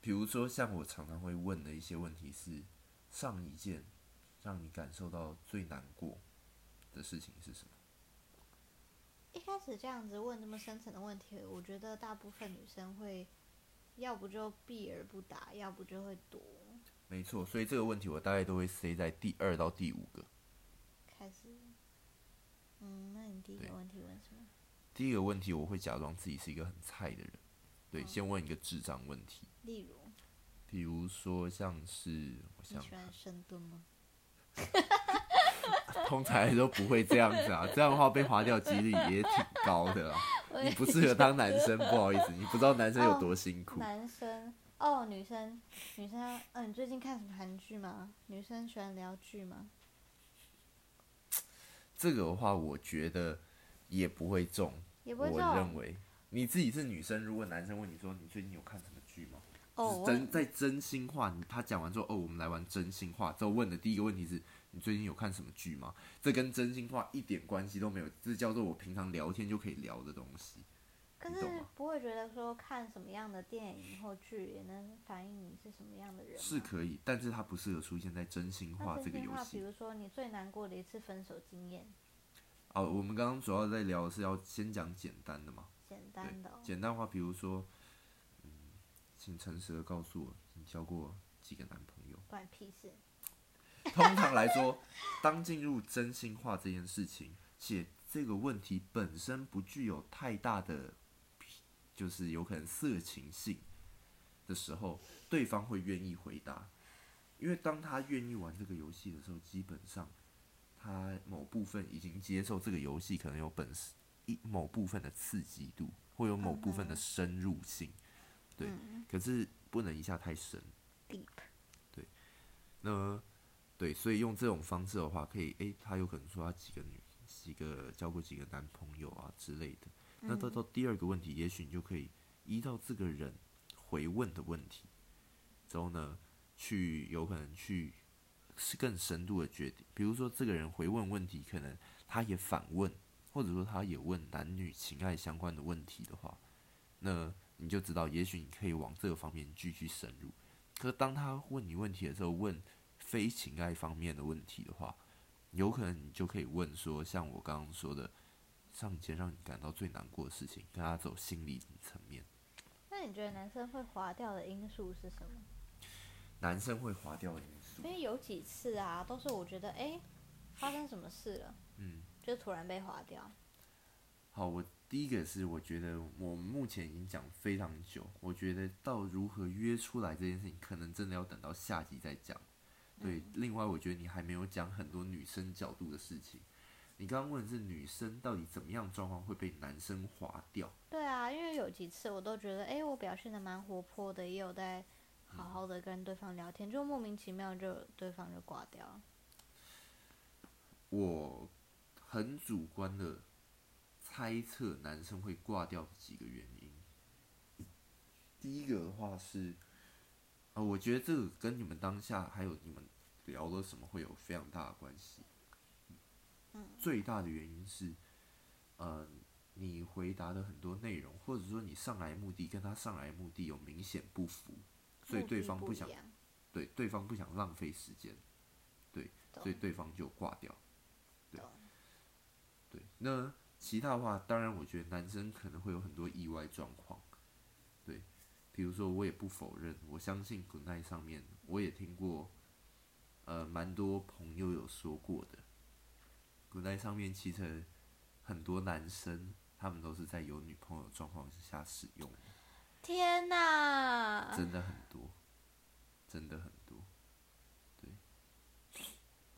比如说像我常常会问的一些问题是，上一件让你感受到最难过的事情是什么？一开始这样子问这么深层的问题，我觉得大部分女生会，要不就避而不答，要不就会躲。没错，所以这个问题我大概都会塞在第二到第五个。开始。嗯，那你第一个问题问什么？第一个问题我会假装自己是一个很菜的人，对，先问一个智障问题，例如，比如说像是我想你喜欢深蹲吗？通常来说不会这样子啊，这样的话被划掉几率也挺高的啊。你不适合当男生，不好意思，你不知道男生有多辛苦。男生哦，女生，女生，嗯、你最近看什么韩剧吗？女生喜欢聊剧吗？这个的话，我觉得也不会中。我也不会这种认为你自己是女生，如果男生问你说你最近有看什么剧吗？哦，真在真心话，你他讲完之后，哦，我们来玩真心话。之后问的第一个问题是你最近有看什么剧吗？这跟真心话一点关系都没有，这叫做我平常聊天就可以聊的东西。可是不会觉得说看什么样的电影或剧也能反映你是什么样的人？是可以，但是它不适合出现在真心话这个游戏。比如说你最难过的一次分手经验，哦，我们刚刚主要在聊的是要先讲简单的嘛。简单的、哦，简单话，比如说，嗯，请诚实的告诉我，你交过几个男朋友？关你屁事。通常来说，当进入真心话这件事情，且这个问题本身不具有太大的，就是有可能色情性的时候，对方会愿意回答，因为当他愿意玩这个游戏的时候，基本上他某部分已经接受这个游戏可能有本事一某部分的刺激度，会有某部分的深入性，对，可是不能一下太深。deep，那对，所以用这种方式的话，可以诶，他有可能说他几个女、几个交过几个男朋友啊之类的。那到到第二个问题，也许你就可以依照这个人回问的问题，之后呢，去有可能去是更深度的决定。比如说，这个人回问问题，可能他也反问，或者说他也问男女情爱相关的问题的话，那你就知道，也许你可以往这个方面继续深入。可是当他问你问题的时候，问非情爱方面的问题的话，有可能你就可以问说，像我刚刚说的，上一件让你感到最难过的事情，跟他走心理层面。那你觉得男生会划掉的因素是什么？男生会划掉的因素因，为有几次啊，都是我觉得哎、诶发生什么事了，嗯，就突然被划掉。好，我第一个是我觉得我们目前已经讲非常久，我觉得到如何约出来这件事情，可能真的要等到下集再讲。对，另外我觉得你还没有讲很多女生角度的事情。你刚刚问的是女生到底怎么样状况会被男生划掉？对啊，因为有几次我都觉得，哎、我表现的蛮活泼的，也有在好好的跟对方聊天，就莫名其妙就对方就挂掉了。我很主观的猜测男生会挂掉的几个原因。第一个的话是，呃，我觉得这个跟你们当下还有你们聊了什么会有非常大的关系。最大的原因是，呃，你回答的很多内容，或者说你上来目的跟他上来目的有明显不符，所以对方不想不对对方不想浪费时间，对，所以对方就挂掉。对对，那其他的话，当然我觉得男生可能会有很多意外状况，对，比如说我也不否认，我相信 Good Night 上面我也听过，呃，蛮多朋友有说过的，Good Night 上面其实很多男生他们都是在有女朋友的状况之下使用的。天哪！真的很多，真的很多，对，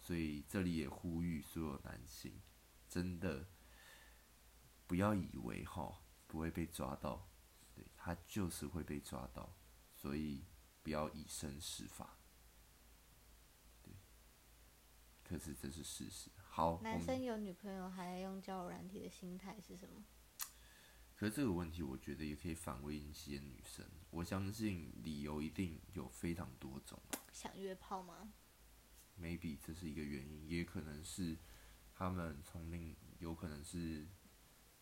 所以这里也呼吁所有男性，真的不要以为哈不会被抓到，对他就是会被抓到，所以不要以身试法，对，可是这是事实。好，男生有女朋友还用交友软体的心态是什么？可是这个问题，我觉得也可以反问一些女生。我相信理由一定有非常多种想约炮吗？，maybe 这是一个原因，也可能是他们从另有可能是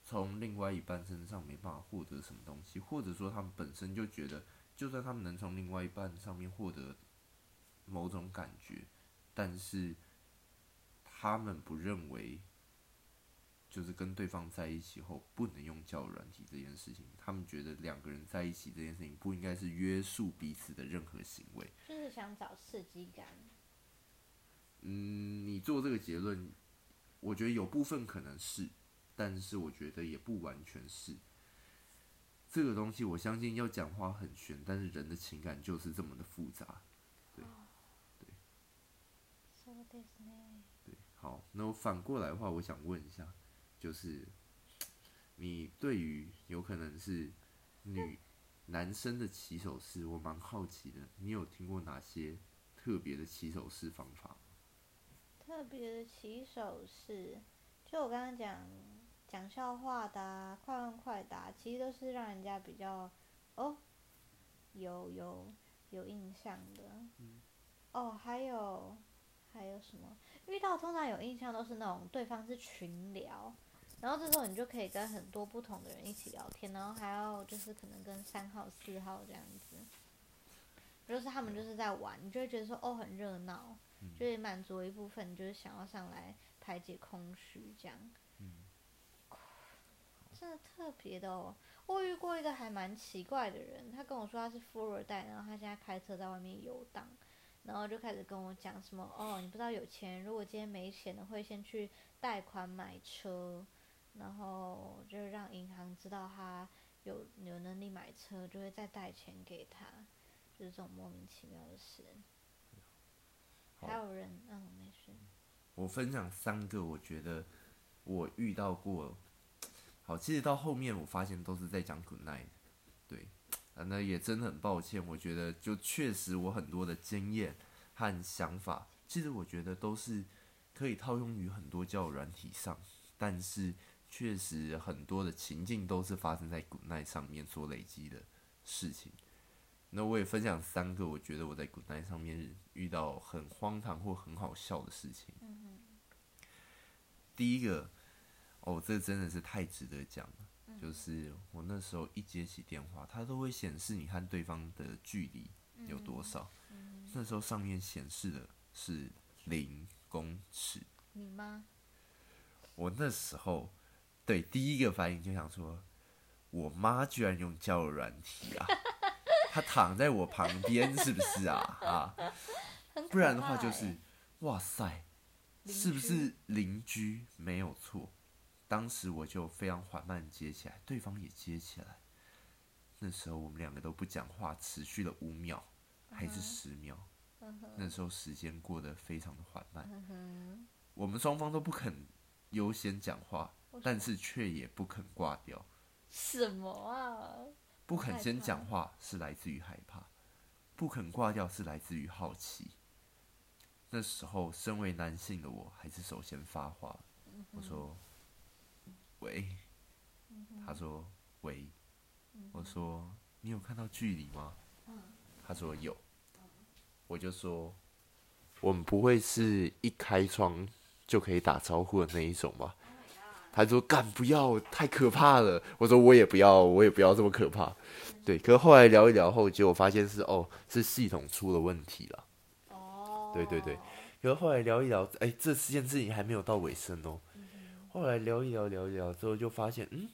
从另外一半身上没办法获得什么东西，或者说他们本身就觉得，就算他们能从另外一半上面获得某种感觉，但是他们不认为就是跟对方在一起后不能用交友软体这件事情，他们觉得两个人在一起这件事情不应该是约束彼此的任何行为。就是想找刺激感。嗯，你做这个结论，我觉得有部分可能是，但是我觉得也不完全是。这个东西我相信要讲话很玄，但是人的情感就是这么的复杂。好，那我反过来的话，我想问一下，就是 你对于有可能是女男生的起手式，我蛮好奇的，你有听过哪些特别的起手式方法？特别的起手式，就我刚刚讲讲笑话的、啊、快问快答，其实都是让人家比较哦有有有印象的。哦，还有还有什么？遇到通常有印象都是那种对方是群聊，然后这时候你就可以跟很多不同的人一起聊天，然后还要就是可能跟三号、四号这样子，就是他们就是在玩，你就会觉得说哦很热闹，就是满足一部分你就是想要上来排解空虚这样。真的特别的哦，我遇过一个还蛮奇怪的人，他跟我说他是富二代，然后他现在开车在外面游荡，然后就开始跟我讲什么哦，你不知道有钱人如果今天没钱的，会先去贷款买车，然后就让银行知道他有有能力买车，就会再贷钱给他，就是这种莫名其妙的事。还有人，嗯，没事，我分享三个，我觉得我遇到过。好，其实到后面我发现都是在讲 good night，对，啊，那也真的很抱歉。我觉得就确实我很多的经验和想法，其实我觉得都是可以套用于很多交友软体上，但是确实很多的情境都是发生在 good night 上面所累积的事情。那我也分享三个，我觉得我在 good night 上面遇到很荒唐或很好笑的事情。第一个，哦，这真的是太值得讲了。就是我那时候一接起电话，它都会显示你和对方的距离有多少。那时候上面显示的是零公尺。你吗？我那时候对第一个反应就想说，我妈居然用交友软体啊！她躺在我旁边，是不是啊？啊，不然的话就是，哇塞，是不是邻居？没有错。当时我就非常缓慢接起来，对方也接起来。那时候我们两个都不讲话，持续了五秒还是十秒。那时候时间过得非常的缓慢，嗯我们双方都不肯优先讲话，但是却也不肯挂掉。什么啊？不肯先讲话是来自于害怕，不肯挂掉是来自于好奇。那时候，身为男性的我，还是首先发话。我说：“喂。”他说：“喂。”我说：“你有看到距离吗？”他说：“有。”我就说：“我们不会是一开窗就可以打招呼的那一种吧？”他说：“干不要，太可怕了。”我说：“我也不要，我也不要这么可怕。”对，可是后来聊一聊后，结果发现是哦，是系统出了问题了。哦，对对对，可是后来聊一聊，哎，这件事情还没有到尾声哦。后来聊一聊，聊一聊之后，就发现，嗯，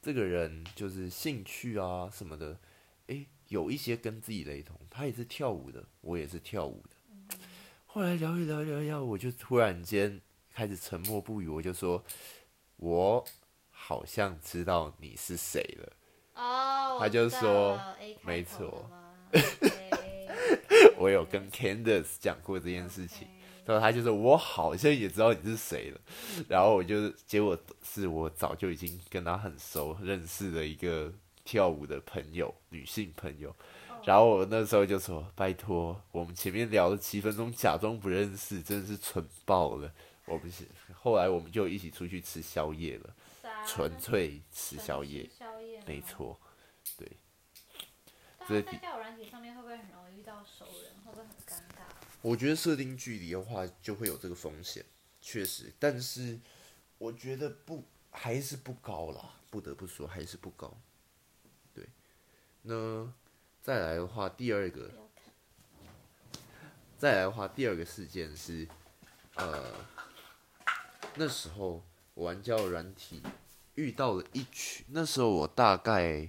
这个人就是兴趣啊什么的，哎，有一些跟自己雷同。他也是跳舞的，我也是跳舞的。后来聊一聊，聊一聊，我就突然间开始沉默不语，我就说，我好像知道你是谁了。哦，他就说没错 我有跟 Candace 讲过这件事情。然后他就说：“我好像也知道你是谁了。”然后我就结果是我早就已经跟他很熟认识的一个跳舞的朋友，女性朋友。然后我那时候就说：“拜托，我们前面聊了七分钟，假装不认识，真的是蠢爆了。”我们是后来我们就一起出去吃宵夜了，纯粹吃宵夜，宵夜。没错。对这是在交友软体上面会不会很容易遇到熟人？会不会很尴尬？我觉得设定距离的话，就会有这个风险，确实。但是我觉得不还是不高啦，不得不说还是不高。对，那再来的话，第二个。再来的话，第二个事件是，呃，那时候我玩交友软体遇到了一群，那时候我大概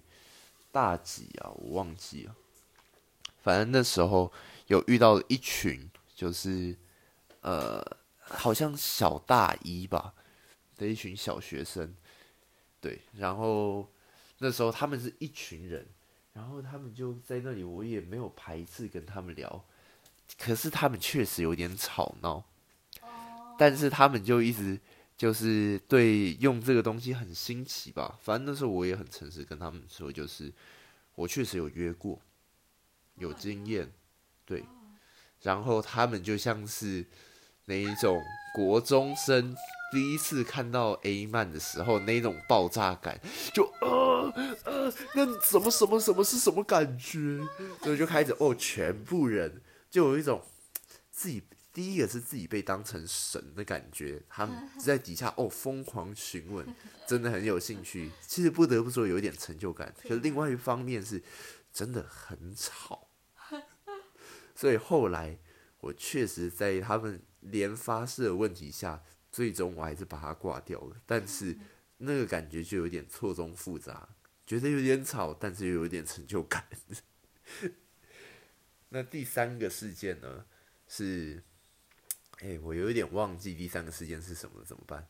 大几啊，我忘记了。反正那时候有遇到一群，就是呃，好像小大一吧的一群小学生，对，然后那时候他们是一群人，然后他们就在那里，我也没有排斥跟他们聊，可是他们确实有点吵闹，但是他们就一直就是对用这个东西很新奇吧，反正那时候我也很诚实跟他们说，就是我确实有约过，有经验，对，然后他们就像是那一种国中生第一次看到 A 漫的时候那种爆炸感，就呃呃，那什么什么什么是什么感觉？所以就开始哦，全部人就有一种自己第一个是自己被当成神的感觉，他们 在底下哦疯狂询问，真的很有兴趣。其实不得不说有一点成就感，可是另外一方面是真的很吵。所以后来我确实在他们连发射的问题下，最终我还是把它挂掉了。但是那个感觉就有点错综复杂，觉得有点吵，但是又有点成就感。那第三个事件呢？是，哎、我有一点忘记第三个事件是什么了，怎么办？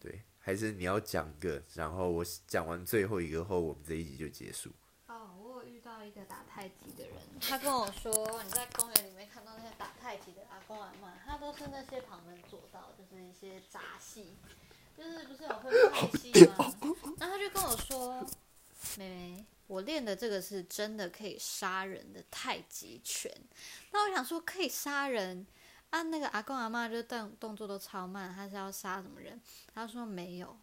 对，还是你要讲个，然后我讲完最后一个后，我们这一集就结束。一个打太极的人，他跟我说，你在公园里面看到那些打太极的阿公阿妈，他都是那些旁门左道，就是一些杂戏，就是不是有会拍戏吗？然后他就跟我说，妹妹，我练的这个是真的可以杀人的太极拳。那我想说，可以杀人啊？那个阿公阿妈就动动作都超慢，他是要杀什么人？他说没有，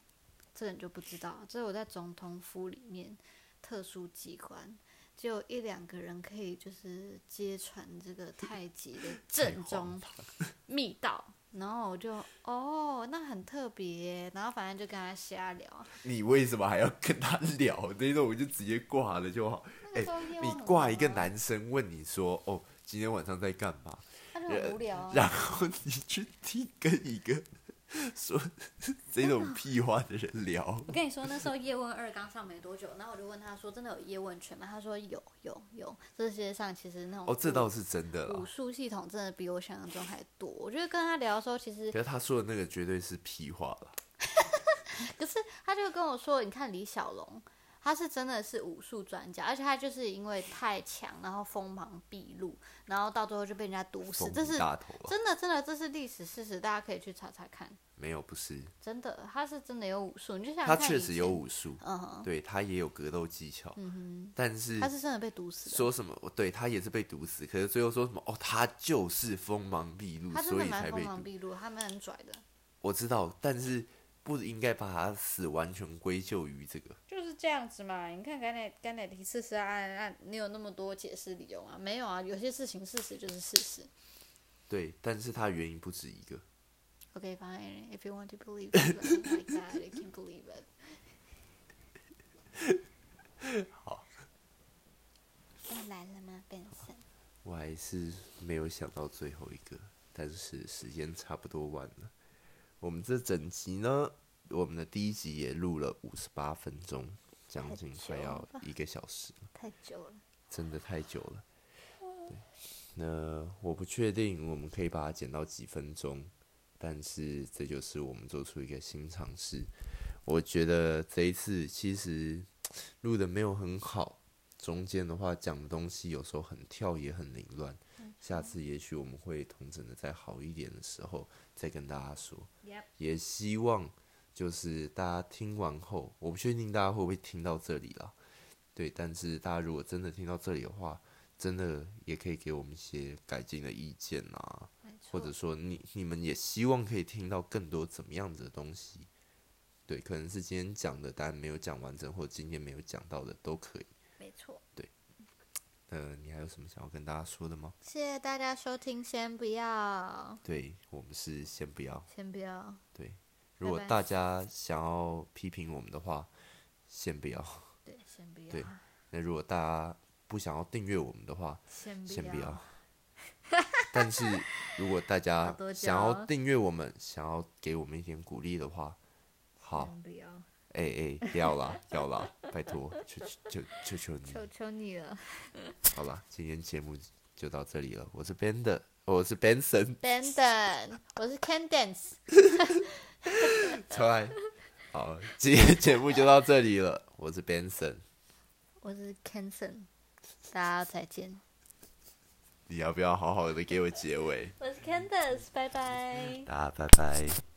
这个你就不知道，这是我在总统府里面特殊机关，只有一两个人可以就是揭穿这个太极的 正宗 密道。然后我就哦，那很特别，然后反正就跟他瞎聊。你为什么还要跟他聊？那种我就直接挂了就好。那个时候业务你挂一个男生问你说：“哦，今天晚上在干嘛他就很无聊、？”啊。然后你去听跟一个 说这种屁话的人聊，我跟你说，那时候叶问二刚上没多久，然后我就问他说：“真的有叶问拳吗？”他说有有有，这世界上其实那种哦，这倒是真的啦武。术系统真的比我想象中还多。我觉得跟他聊的时候，其实可是他说的那个绝对是屁话了。可是他就跟我说，你看李小龙，他是真的是武术专家，而且他就是因为太强，然后锋芒毕露，然后到最后就被人家毒死，这是真的真的这是历史事实，大家可以去查查看。没有不是，真的，他是真的有武术，你就想他确实有，武术，嗯哼，对他也有格斗技巧，嗯但是，他是真的被毒死的。说什么？对他也是被毒死，可是最后说什么？哦，他就是锋芒毕露，他真所的蛮锋以才被毒。芒毕露，他们很拽的，我知道，但是不应该把他死完全归咎于这个。就是这样子嘛。你看甘乃甘乃迪刺杀案案，你有那么多解释理由吗？没有啊，有些事情事实就是事实。对，但是他原因不止一个。Okay, fine. If you want to believe it like that, you can believe it. 好，要来了吗，Benson？我还是没有想到最后一个，但是时间差不多完了。我们这整集呢，我们的第一集也录了五十八分钟，将近快要一个小时了。太久了。真的太久了。对，那我不确定我们可以把它剪到几分钟，但是这就是我们做出一个新尝试。我觉得这一次其实录的没有很好，中间的话讲的东西有时候很跳也很凌乱。下次也许我们会同整的再好一点的时候再跟大家说。也希望就是大家听完后，我不确定大家会不会听到这里啦。对，但是大家如果真的听到这里的话，真的也可以给我们一些改进的意见啊，或者说你你们也希望可以听到更多怎么样子的东西。对，可能是今天讲的，但没有讲完整，或者今天没有讲到的都可以。呃，你还有什么想要跟大家说的吗？谢谢大家收听，先不要，对我们是先不要。先不要。对，如果大家想要批评我们的话，先不要。对，先不要。对那如果大家不想要订阅我们的话，先不先不要。但是如果大家想要订阅我们，想要给我们一点鼓励的话，好，先不要，哎哎，不要啦，要啦，拜托，求求求求你，求求你了好啦，今天节目就到这里了。我是 Ben 的，我是 Benson，，Brandon，我是 Candence，出来。好，今天节目就到这里了。我是 Benson，我是 Canson，大家再见。你要不要好好的给我结尾？我是 Candace，拜拜。大家拜拜。